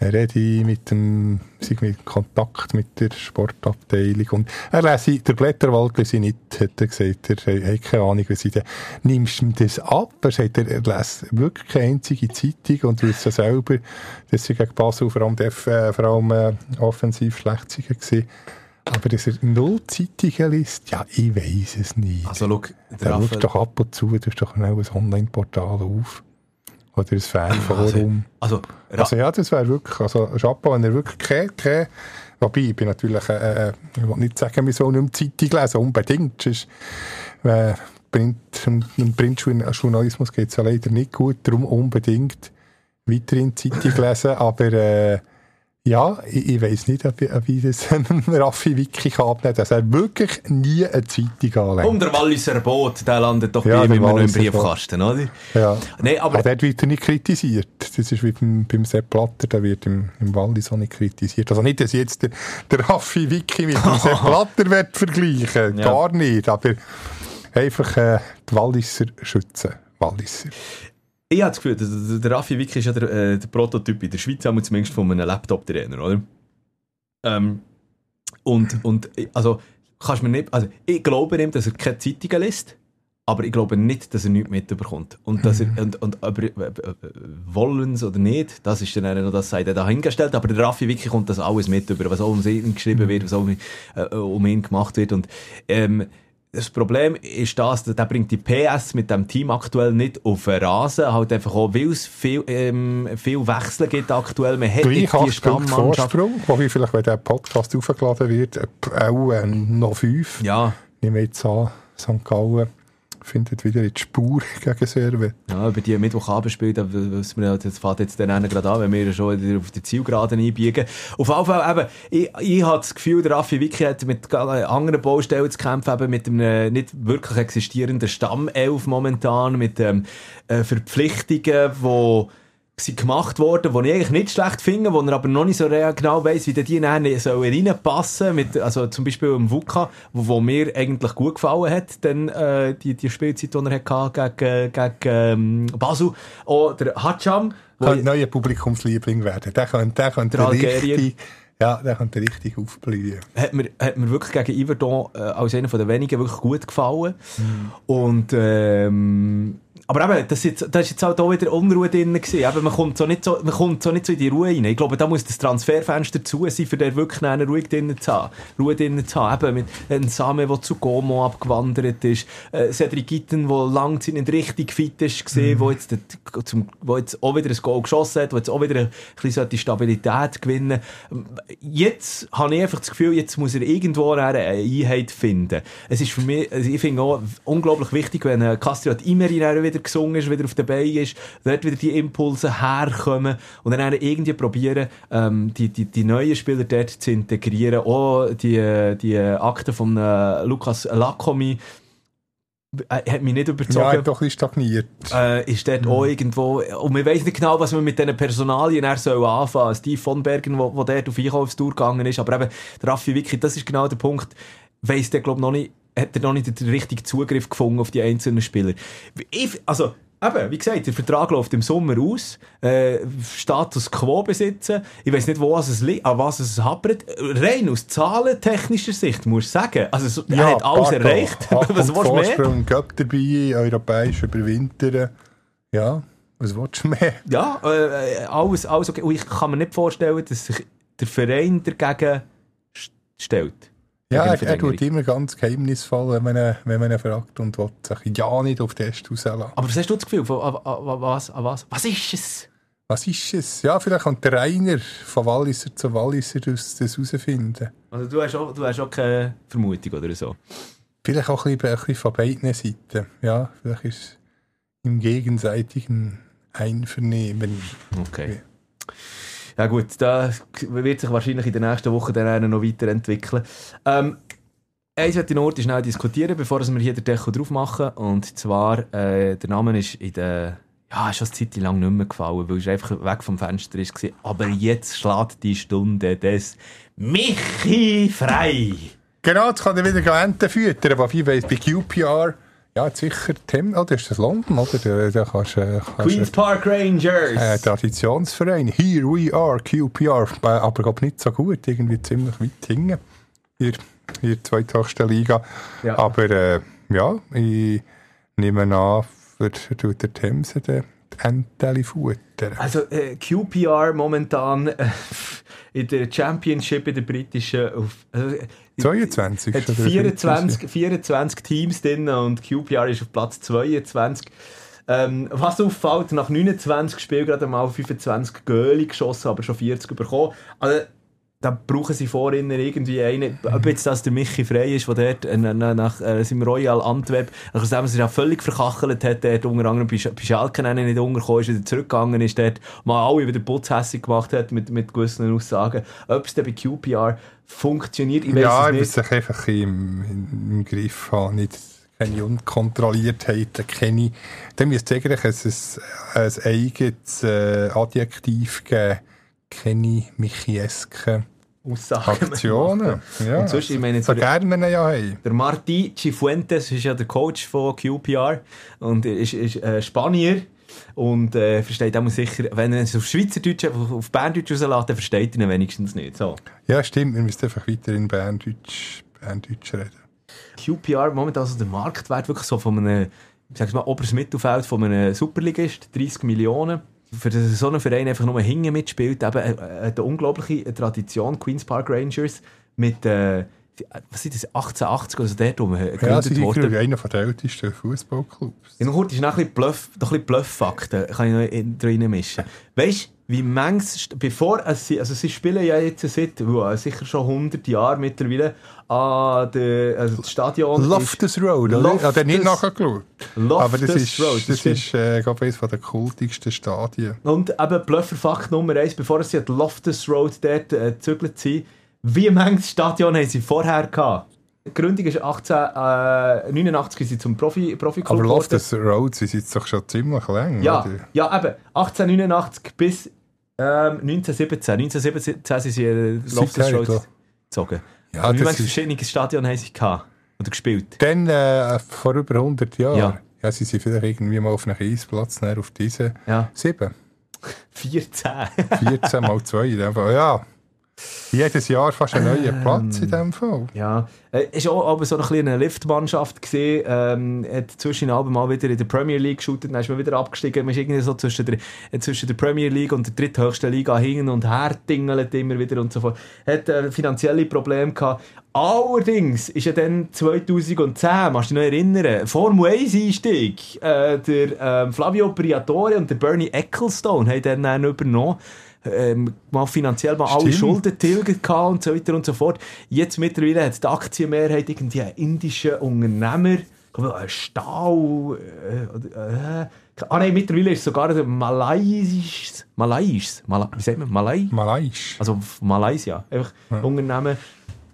Er redet mit dem, mit Kontakt mit der Sportabteilung. Und er lese, der Blätterwald lese ich nicht, hat er gesagt. Er hat keine Ahnung, wie sie denn, nimmst du ihm das ab? Er sagt, er, er liest wirklich keine einzige Zeitung und weiß ja selber, dass sie gegen Basel vor allem, def, äh, vor allem äh, offensiv schlecht waren. Aber dass er null Zeitungen liest, ja, ich weiss es nicht. Also schau, der Der Raphael, doch ab und zu, du hast doch ein Online-Portal auf. Oder ein Fanforum. also, Ra Also ja, das wäre wirklich, also Chapeau, wenn er wirklich keine, keine wobei, ich bin natürlich, äh, äh, ich will nicht sagen, wir sollen nicht mehr Zeitung lesen, unbedingt, sonst, äh, Print, im Printjournalismus geht es ja leider nicht gut, darum unbedingt weiterhin Zeitung lesen, aber äh, ja, ich, ich weiss nicht, ob, ich- ob ich das Raffi wirklich kann abnehmen, dass er wirklich nie eine Zeitung anlegt. um der Walliser Boot, der landet doch Ja, bei der immer noch im. Briefkasten, oder? Ja. Nein, aber Aber dort wird er nicht kritisiert. Das ist wie beim, beim Sepp Blatter, der wird im, im Wallis auch nicht kritisiert. Also nicht, dass jetzt der, der Raffi Wicki mit dem Sepp Blatter wird vergleichen Ja. Gar nicht. Aber einfach äh, die Walliser schützen. Walliser. Ich habe das Gefühl, der, Raffi Wick ist ja der, äh, der Prototyp in der Schweiz, haben wir zumindest von einem Laptop-Trainer, oder? Ähm, und, und, äh, also, kannst mir nicht, also, ich glaube ihm, dass er keine Zeitungen liest, aber ich glaube nicht, dass er nichts mitbekommt. Und, dass er, und, und ob wollen es oder nicht, das ist dann noch das sei der dahingestellt, aber der Raffi wirklich kommt das alles mit über, was auch um ihn geschrieben wird, was auch um, äh, um ihn gemacht wird und ähm, das Problem ist das, der bringt die PS mit dem Team aktuell nicht auf den Rasen, halt einfach auch, weil es viel, ähm, viel Wechsel gibt aktuell. Man hat Gleich die Stammmannschaft. Vorsprung, wobei vielleicht, wenn der Podcast aufgeladen wird, äh, auch äh, noch fünf. Ja, Nehmen wir jetzt an, St. Gallen findet wieder in die Spur gegen Servet. Ja, über die wir ja, das fängt jetzt dann gerade an, wenn wir schon wieder auf die Zielgeraden einbiegen. Auf jeden Fall eben, ich, ich habe das Gefühl, der Raffi Wicki hat mit anderen Baustellen zu kämpfen, eben mit einem nicht wirklich existierenden Stammelf momentan, mit ähm, äh, Verpflichtungen, die sind gemacht worden, die ich eigentlich nicht schlecht finde, wo er aber noch nicht so genau weiss, wie die dann sollen reinpassen mit, also zum Beispiel im Vuka, wo, wo mir eigentlich gut gefallen hat, dann, äh, die, die Spielzeit, die er hatte gegen, gegen ähm, Basel. Auch der Hatscham, wo Könnte neuer Publikumsliebling werden. Der könnte, der könnte richtig, ja, der könnte richtig aufblühen. hat mir, hat mir wirklich gegen Iverdon äh, als einer der wenigen wirklich gut gefallen. Und, ähm, aber eben, das, ist jetzt, das ist jetzt halt auch wieder Unruhe drin gewesen. Eben, man kommt so nicht so, man kommt so nicht so in die Ruhe rein. Ich glaube, da muss das Transferfenster zu sein, für den wirklich eine ruhig drin zu haben. Ruhe drin zu haben. Eben mit einem Same, der zu Gomo abgewandert ist. Äh, Cedric Gitten, der lange Zeit nicht richtig fit ist, gesehen, wo jetzt, zum, wo jetzt auch wieder ein Goal geschossen hat, wo jetzt auch wieder ein bisschen die Stabilität gewinnen Jetzt habe ich einfach das Gefühl, jetzt muss er irgendwo eine Einheit finden. Es ist für mich, also ich finde auch unglaublich wichtig, wenn äh, Castriot Imeri dann wieder gesungen ist, wieder auf der Beine ist, dort wieder die Impulse herkommen und dann irgendwie probieren, ähm, die, die, die neuen Spieler dort zu integrieren. Auch die, die Akte von äh, Lukas Lakomi äh, hat mich nicht Ja, überzogen hat doch ein stagniert. äh, ist dort auch irgendwo, und man weiss nicht genau, was man mit diesen Personalien er soll anfangen. Steve von Bergen, wo, wo dort auf Einkaufstour gegangen ist, aber eben, der Raffi Wicki, das ist genau der Punkt, weiss der, glaub noch nicht, hat er noch nicht den richtigen Zugriff gefunden auf die einzelnen Spieler. Ich, also, eben, wie gesagt, der Vertrag läuft im Sommer aus, äh, Status Quo besitzen, ich weiss nicht, wo es liegt, an was es hapert. Rein aus zahlentechnischer Sicht, muss ich sagen. Also, so, er hat alles erreicht. Was willst du mehr? Vorsprung, Göpp dabei, europäisch überwintern. Ja, was willst du mehr? Ja, äh, alles, alles okay. Und ich kann mir nicht vorstellen, dass sich der Verein dagegen st- stellt. Ja, er, er tut immer ganz geheimnisvoll, wenn man, ihn- wenn man ihn fragt und will sich ja nicht auf den Test rauslassen. Aber was hast du das Gefühl? Von, was, was? Was ist es? Was ist es? Ja, vielleicht kann der Rainer von Walliser zu Walliser das das herausfinden. Also du hast, auch, du hast auch keine Vermutung oder so. Vielleicht auch ein bisschen, ein bisschen von beiden Seiten. Ja, vielleicht ist es im gegenseitigen Einvernehmen. Okay. Ja gut, da wird sich wahrscheinlich in den nächsten Wochen dann noch weiterentwickeln. Ähm, eins möchte ich noch schnell diskutieren, bevor wir hier den Deckel drauf machen. Und zwar, äh, der Name ist in der ja, ist schon eine Zeit lang nicht mehr gefallen, weil er einfach weg vom Fenster gewesen. Aber jetzt schlägt die Stunde des Michi frei. Genau, jetzt kann er wieder Enten füttern, aber wie weiss, bei QPR, ja, jetzt sicher Tim, oder ist das London, oder? Da, da kannst äh, kannst Queen's Park Rangers. Äh, Traditionsverein. Here we are, QPR. Äh, Aber glaub nicht so gut, irgendwie ziemlich weit hinten. Hier, hier zweithöchste Liga. Ja. Aber äh, ja, ich nehme an, für, für der Themse den Enteli futtern. Also äh, QPR momentan äh, in der Championship in der britischen auf, also, 22. hat oder 24, 24 Teams drin und QPR ist auf Platz 22. Ähm, was auffällt, nach 29 Spielen gerade mal 25 Göli geschossen, aber schon 40 bekommen. Also, da brauchen sie vorhin irgendwie einen, ob jetzt das der Michi Frey ist, der dort äh, nach, äh, seinem Royal Antwerp, nachdem er sich ja völlig verkachelt hat, dort unter anderem bei, Sch- bei Schalke nicht untergekommen ist, wieder zurückgegangen ist, dort mal alle wieder putzhässig gemacht hat mit, mit gewissen Aussagen. Ob es dann bei QPR funktioniert, ich weiß Ja, es ich nicht. muss sich einfach im, im, Griff haben. Nicht, keine Unkontrolliertheiten, keine. Dann müsste es eigentlich ein, ein eigenes äh, Adjektiv geben. Keine Michiesken Aussagen. Aktionen. Ja, Und sonst, ich meine, so der- gerne ja haben. Der Martí Cifuentes ist ja der Coach von QPR und ist, ist äh, Spanier und äh, versteht auch sicher, wenn er es auf Schweizerdeutsch, auf, auf Berndeutsch rauslässt, dann versteht er ihn wenigstens nicht. So. Ja, stimmt. Wir müssen einfach weiter in Berndeutsch, Berndeutsch reden. QPR, momentan also der Marktwert wirklich so von einem, ich sag's mal, oberes Mittelfeld von einem Superligist, 30 Millionen. Für das so einen Verein einfach nur hinten mitspielt, eben äh, äh, eine unglaubliche Tradition, Queen's Park Rangers, mit, äh, was sind das, 1880, also dort äh, Ja, gegründet sind worden. einer der ältesten Fußballclubs. Ja, noch kurz, ist noch ein bisschen Bluff, noch ein bisschen Bluff-Fakten, kann ich noch in, drin mischen. Weißt du, wie manches, bevor es sie, also sie spielen ja jetzt seit, wow, sicher schon 100 Jahren mittlerweile, an der, also das Stadion Loftus Road, oder? Ich habe nicht nachgeschaut. Loftus Aber das ist, Road, das das ist äh, glaube ich, eines der kultigsten Stadien. Und eben Bluffer-Fakt Nummer eins, bevor sie an Loftus Road dort äh, gezügelt sind, wie manches Stadion haben sie vorher gehabt? Die Gründung ist 1889 sind sie zum Profi, Profi-Club Aber. Loftus Road sind jetzt doch schon ziemlich lang, Ja, oder? ja, eben. 1889 bis ähm, 1917. 1917 sind sie Loftus Seither, Road klar. gezogen. Ja, wie ist- verschiedene Stadion haben sie gehabt oder gespielt? Dann, äh, vor über 100 Jahren, Ja. ja. sie sind vielleicht irgendwie mal auf einem Eisplatz, auf diese Ja. sieben, 14. 14 mal 2 in dem Fall. Ja, jedes Jahr fast ein neuer Platz in dem Fall. Ja, äh, ist auch aber so eine kleine Liftmannschaft gesehen. Ähm, hat zwischen Abend mal wieder in der Premier League geschaut, dann ist man wieder abgestiegen. Man ist irgendwie so zwischen der, äh, zwischen der Premier League und der dritthöchsten Liga hin und her tingelt immer wieder und so fort. Hat äh, finanzielle Probleme gehabt. Allerdings ist ja dann 2010, musst du dich noch erinnern, Formel 1 Einstieg. Äh, der ähm, Flavio Briatore und der Bernie Ecclestone haben dann, dann übernommen. Ähm, mal finanziell mal alle. Schulden gehabt und so weiter und so fort. Jetzt mittlerweile hat die Aktienmehrheit irgendwie ein indischer Unternehmer, ein Stahl, äh, oder, äh, ah nein, mittlerweile ist sogar ein malaysisches, malaysisches, Mala, wie sagt man, Malay? Malaisch. Also Malaysia, einfach Unternehmen,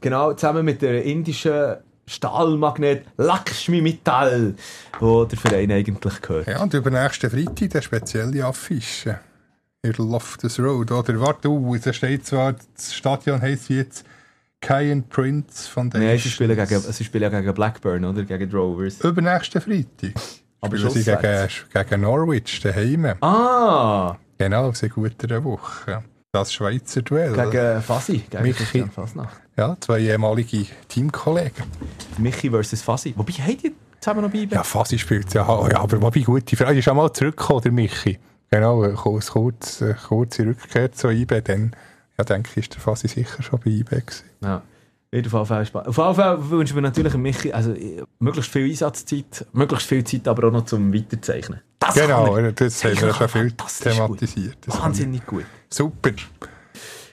genau, zusammen mit der indischen Stahlmagnet Lakshmi Mittal, wo der Verein eigentlich gehört. Ja, und über nächsten Freitag eine spezielle Affische. In der Loftus Road. Oder warte, uh, da steht zwar, das Stadion heisst jetzt Cayenne Prince Foundation. Nein, sie spielen, gegen, sie spielen ja gegen Blackburn, oder? Gegen die Rovers. Übernächsten Freitag. Aber sie gegen, gegen Norwich daheim. Ah! Genau, seit guter Woche. Das Schweizer Duell. Gegen Fasi, gegen Michi. Fasnacht. Ja, zwei ehemalige Teamkollegen. Michi versus Fasi. Wobei, haben die zusammen noch bei Ja, Fasi spielt ja, ja aber wobei gute Frage. Ist auch mal zurückgekommen, der Michi. Genau, eine kurz, kurz, eine kurze Rückkehr zu IB. Dann, ja, denke ich, ist der Fasi sicher schon bei IB gewesen. Ja. Auf jeden Fall Spaß. Auf jeden Fall wünschen wir natürlich Michi also, äh, möglichst viel Einsatzzeit, möglichst viel Zeit aber auch noch zum Weiterzeichnen. Das Genau, das haben wir schon viel thematisiert. Wahnsinnig gut. Super.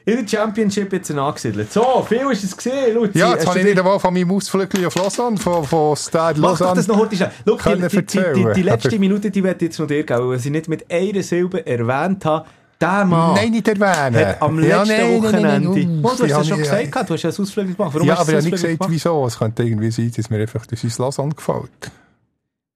In der Championship jetzt angesiedelt. So, viel ist es gesehen, Luzi. Ja, jetzt habe ich nicht einmal von meinem Ausflug auf Lausanne, von, von Stade Mach doch das Lausanne. noch heute schnell. Schau, die, die, die, die, letzte Minute, die werde ich jetzt noch dir geben, weil ich nicht mit einer Silbe erwähnt habe. Der Mann Nein, nicht erwähnen. hat am Ja, letzten nein, nein, nein, Wochenende... nein, Oh, du hast ja schon gesagt, gehabt, du hast ja ein Ausflug gemacht. Warum ja, aber ich habe nicht gesagt, wieso. Es könnte irgendwie sein, dass mir einfach das Lausanne gefällt.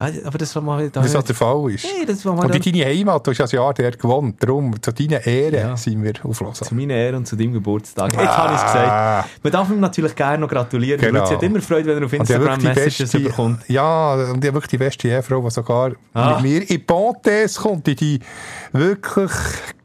Ah, Aber das war mal... Da Wie so der Fall ist. Hey, das war mal... Und in deine Heimat, du hast ja ein Jahr dort gewohnt. Darum, zu deiner Ehre Ja. sind wir auf Zu Lausanne. meiner Ehre und zu deinem Geburtstag. Jetzt habe ich es gesagt. Ah. Man darf ihm natürlich gerne noch gratulieren. Genau. Genau. hat immer Freude, wenn er auf Instagram die Messages beste, bekommt. ja, und habe wirklich die beste Ehefrau, die sogar Ah. mit mir in Pontes kommt, in die wirklich,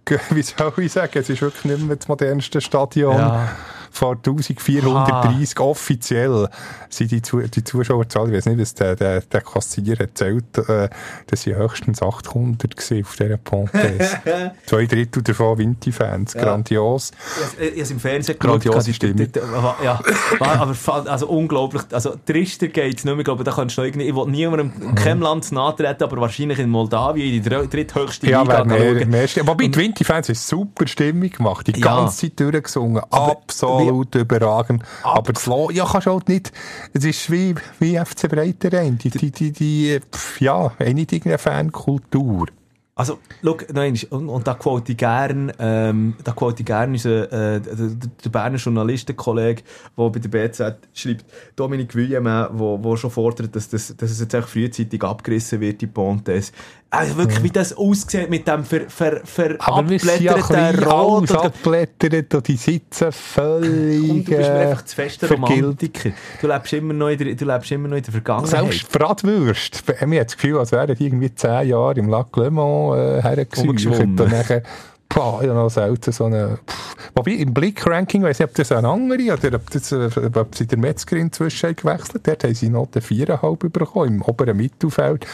wie soll ich sagen, es ist wirklich nicht mehr das modernste Stadion. Ja. Vor 1430 offiziell sind die, Zu die Zuschauerzahl, ich weiß nicht, was der, der, der Kassier erzählt, äh, das sind höchstens 800 gewesen auf dieser Pontes. Zwei Drittel davon Vinti-Fans, grandios. Ich habe es im Fernsehen Grandiose die- die- die- aber- Ja, aber also unglaublich. Also trister geht es nicht mehr. Ich glaube, da kannst du noch irgendwie... Ich will niemandem in keinem Land zu nahe treten, aber wahrscheinlich in Moldawien, in die dr- dritthöchste Ja, Liga mehr, mehr Stimme. Wobei, die Winti-Fans haben super Stimmung gemacht. Die Ja. ganze Zeit durchgesungen. Absolut überragend. Aber das Lo ja, kannst du halt nicht, es ist wie, wie FC Breiterein. Die, die, die, die, pff, ja, eh nicht irgendeine Fankultur. Also, schau, nein, und, und da quote ich gern, ähm, da quote ich gern unseren, äh, der, der Berner Journalistenkollege, der bei der BZ schreibt, Dominik wo, wo schon fordert, dass, das, dass es jetzt frühzeitig abgerissen wird, die Pontes. Also wirklich, wie das aussieht mit dem ver, ver, ver Aber wir sind ja Rot. und- abblättert und die sitzen völlig Und du bist mir äh, einfach zu fester. Romantiker. Du lebst immer noch in der, du lebst immer noch in der Vergangenheit. Selbst Bratwürst. Mir hat das Gefühl, als wären die irgendwie zehn Jahre im Lac Le Mans äh, hergesäuft. Rumgeschwommen. Und nachher Boah, ich habe noch selten so eine... Pff. Wobei, im Blick-Ranking, weiss nicht, ob das eine andere oder ob, das, äh, ob sie der Metzger inzwischen gewechselt Dort haben sie Note 4,5 bekommen, im oberen Mittelfeld.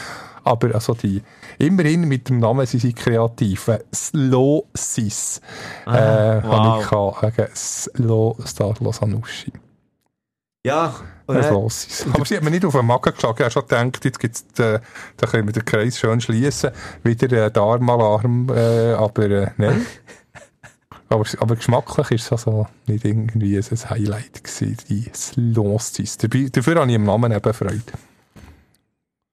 Aber also die, immerhin mit dem Namen sind sie kreativ. Äh, Slow Sis. Ah, äh, wow. habe ich wegen Slow Star Losanuschi. Ja, dann- los ist. Aber sie hat mir nicht auf den Magen geschlagen. Ich habe schon gedacht, jetzt gibt's, äh, da können wir den Kreis schön schließen. Wieder ein Darmalarm, äh, aber äh, nein. aber, aber geschmacklich ist es also nicht irgendwie ein Highlight gewesen, die Slostis. Dabei, dafür habe ich im Namen eben Freude.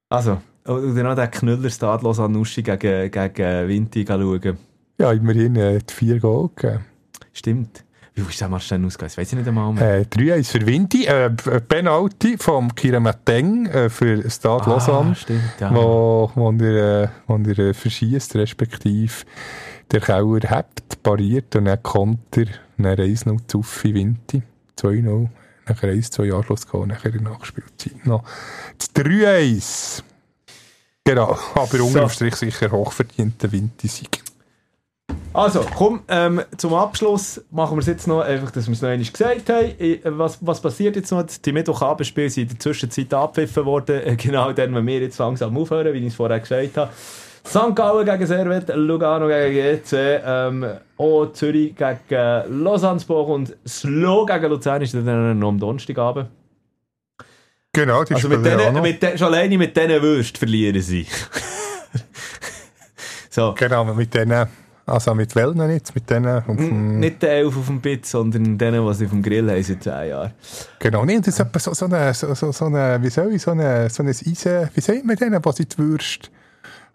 Also, und dann noch den Knüller Stadlos an Nuschi gegen, gegen Vinti schauen. Ja, immerhin äh, die vier Goal gegeben. Stimmt. Wie ist der denn ausgegangen? Das weiss ich nicht einmal mehr. Äh, 3-1 für Vinti, äh, ein Penalty vom Kiramateng äh, für Stade Ah, Lausanne. stimmt, ja. wo, wo er, äh, wo er äh, verschießt, respektive der Kauer hebt, pariert und dann kommt er, dann 1-0 zu Vinti, 2-0, nachher 1-2 Anschluss gehabt, nachher in der Nachspielzeit noch das 3-1. Genau, aber unter dem Strich sicher hochverdienter Vinti-Sieg. Also, komm, ähm, zum Abschluss machen wir es jetzt noch, einfach, dass wir es noch einmal gesagt haben. Was, was passiert jetzt noch? Die Mittwochabendspiele sind in der Zwischenzeit abgepfiffen worden. Äh, genau dann, wenn wir jetzt langsam aufhören, wie ich es vorher gesagt habe. St. Gallen gegen Servet, Lugano gegen GC, ähm, auch Zürich gegen Lausanne-Sport und Slo gegen Luzern ist dann noch am Donnerstagabend. Genau, die Also mit denen, mit den, schon alleine mit diesen Würst verlieren sie. so. Genau, mit denen, also mit Wellen nicht, mit denen dem, Nicht den Elf auf dem Bit, sondern denen, die sie dem Grill haben seit 10 Jahren. Genau, nee, das ist etwa so, so eine, so, so, so eine, wie soll ich, so eine, so ein Eisen, wie sagt man denen, was ich die Würst?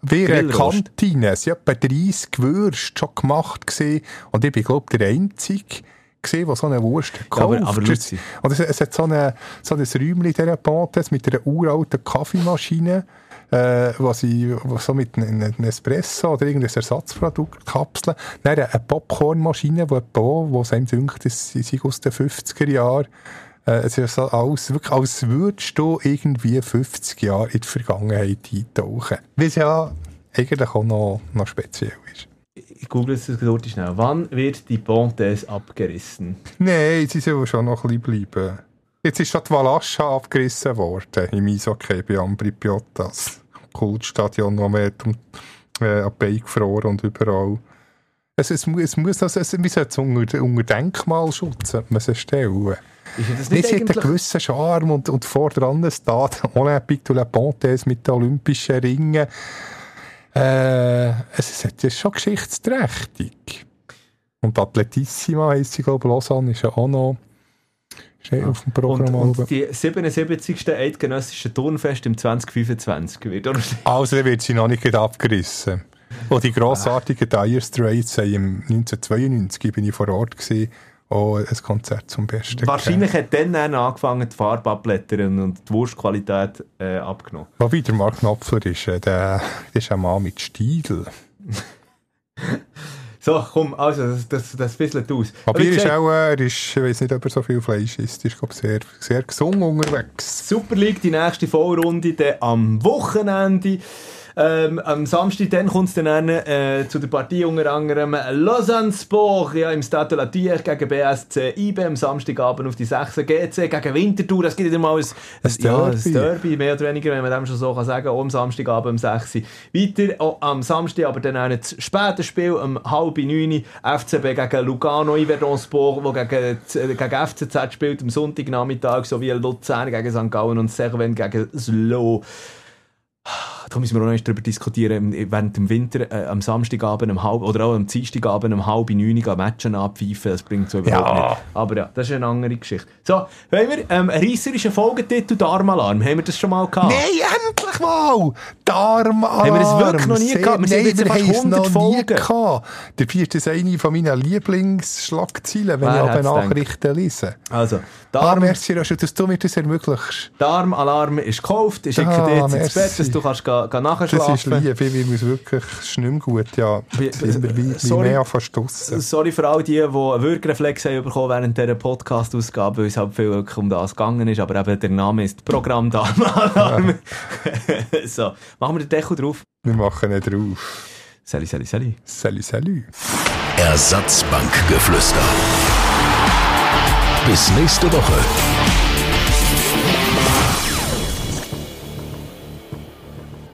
Wie eine. Kantine. Sie haben etwa 30 Würste schon gemacht gesehen. Und ich bin, glaube ich, der Einzige gesehen, der so eine Wurst Ja, aber- gekauft aber Luzi. Und es, es hat so, eine, so ein Räumchen in dieser Pontes mit einer uralten Kaffeemaschine, äh, wo sie wo so mit einem Espresso oder irgendein Ersatzprodukt kapseln. Dann eine Popcornmaschine, die auch, wo es einem dünkt, das sind aus den 50er Jahren. Äh, es ist so alles, wirklich, als würdest du irgendwie 50 Jahre in die Vergangenheit eintauchen. Was ja eigentlich auch noch, noch speziell ist. Ich google es kurz schnell. Wann wird die Pontes abgerissen? Nein, sie sollen schon noch ein bisschen bleiben. Jetzt ist schon die Valascha abgerissen worden im Eishockey bei Ambri Piotas. Kultstadion, wo man um, äh, gefroren und überall. Es, es, es muss, also, es, wir sollten es unter, unter Denkmalschutz sollte man es stellen. Ist das nicht sie hat einen gewissen Charme und, und vor dran steht Olympique de la Pontes mit den olympischen Ringen. Äh, es ist, ist schon geschichtsträchtig. Und Athletissima heisst sie, glaube ich, Lausanne ist ja auch noch steht auf dem Und, Programm. und oben. die 77. Eidgenössische Turnfest im 2025 wird auch also dann wird sie noch nicht abgerissen. Und die grossartigen Dire Straits im 1992, bin ich vor Ort gewesen, auch ein Konzert zum Besten gegeben. Wahrscheinlich hat dann, dann angefangen, die Farbe abblättern und die Wurstqualität äh, abgenommen. Wobei der Mark Knopfler ist, äh, der, ist ein Mann mit Stil. So, komm, also, das, das, das fisselt aus. Aber er ist auch, äh, er ist, ich weiß nicht, ob er so viel Fleisch isst, ist, glaube sehr, sehr gesund unterwegs. Super League, die nächste Vorrunde dann am Wochenende. Ähm, am Samstag dann kommt es dann äh, zu der Partie unter anderem Lausanne Sport ja, im Stade de la Thiers gegen BSC IB am Samstagabend auf die 6 GC gegen Winterthur. Das gibt ja mal ein, ein, ja, ein Derby. Derby, mehr oder weniger, wenn man dem schon so kann sagen, auch am Samstagabend um 6 Weiter auch am Samstag, aber dann auch ein spätes Spiel um halb 9 FCB gegen Lugano Yverdon Sport, wo gegen, gegen FCZ spielt am Sonntagnachmittag, sowie Luzern gegen St. Gallen und Servent gegen Slow. Da müssen wir auch noch darüber diskutieren, während dem Winter äh, am Samstagabend um halb, oder auch am Dienstagabend um halb neun gehen Matchen abpfeifen, das bringt so überhaupt Ja. nicht. Aber ja, das ist eine andere Geschichte. So, haben wir ähm, einen reisserischen Folgetitel, Darmalarm, haben wir das schon mal gehabt? Nein, endlich mal! Darmalarm! Haben wir das wirklich noch nie Sehr- gehabt? Wir sind Nein, jetzt wir fast haben es 100 noch nie Folgen. Dabei ist das eine von meinen Lieblingsschlagzeilen, wenn Wer ich gedacht? Nachrichten lese. Also, Ah, Darm, merci, Roger, dass du mir das ermöglichst. Darmalarm ist gekauft, ich schicke Ah, dir jetzt ins merci. Bett, du kannst ga, ga Das ist nachschlafen lieb, ich muss wirklich, es ist nicht mehr gut, ja. Wie- wir wie, sorry. mehr verstossen. Sorry für all die, die einen Würgereflex haben bekommen während dieser Podcast-Ausgabe, weil es halt viel wirklich um das gegangen ist, aber eben der Name ist Programm Darmalarm. so, machen wir den Deckel drauf. Wir machen nicht drauf. Salut, salut, salut. Salut, salut. Ersatzbankgeflüster. Bis nächste Woche.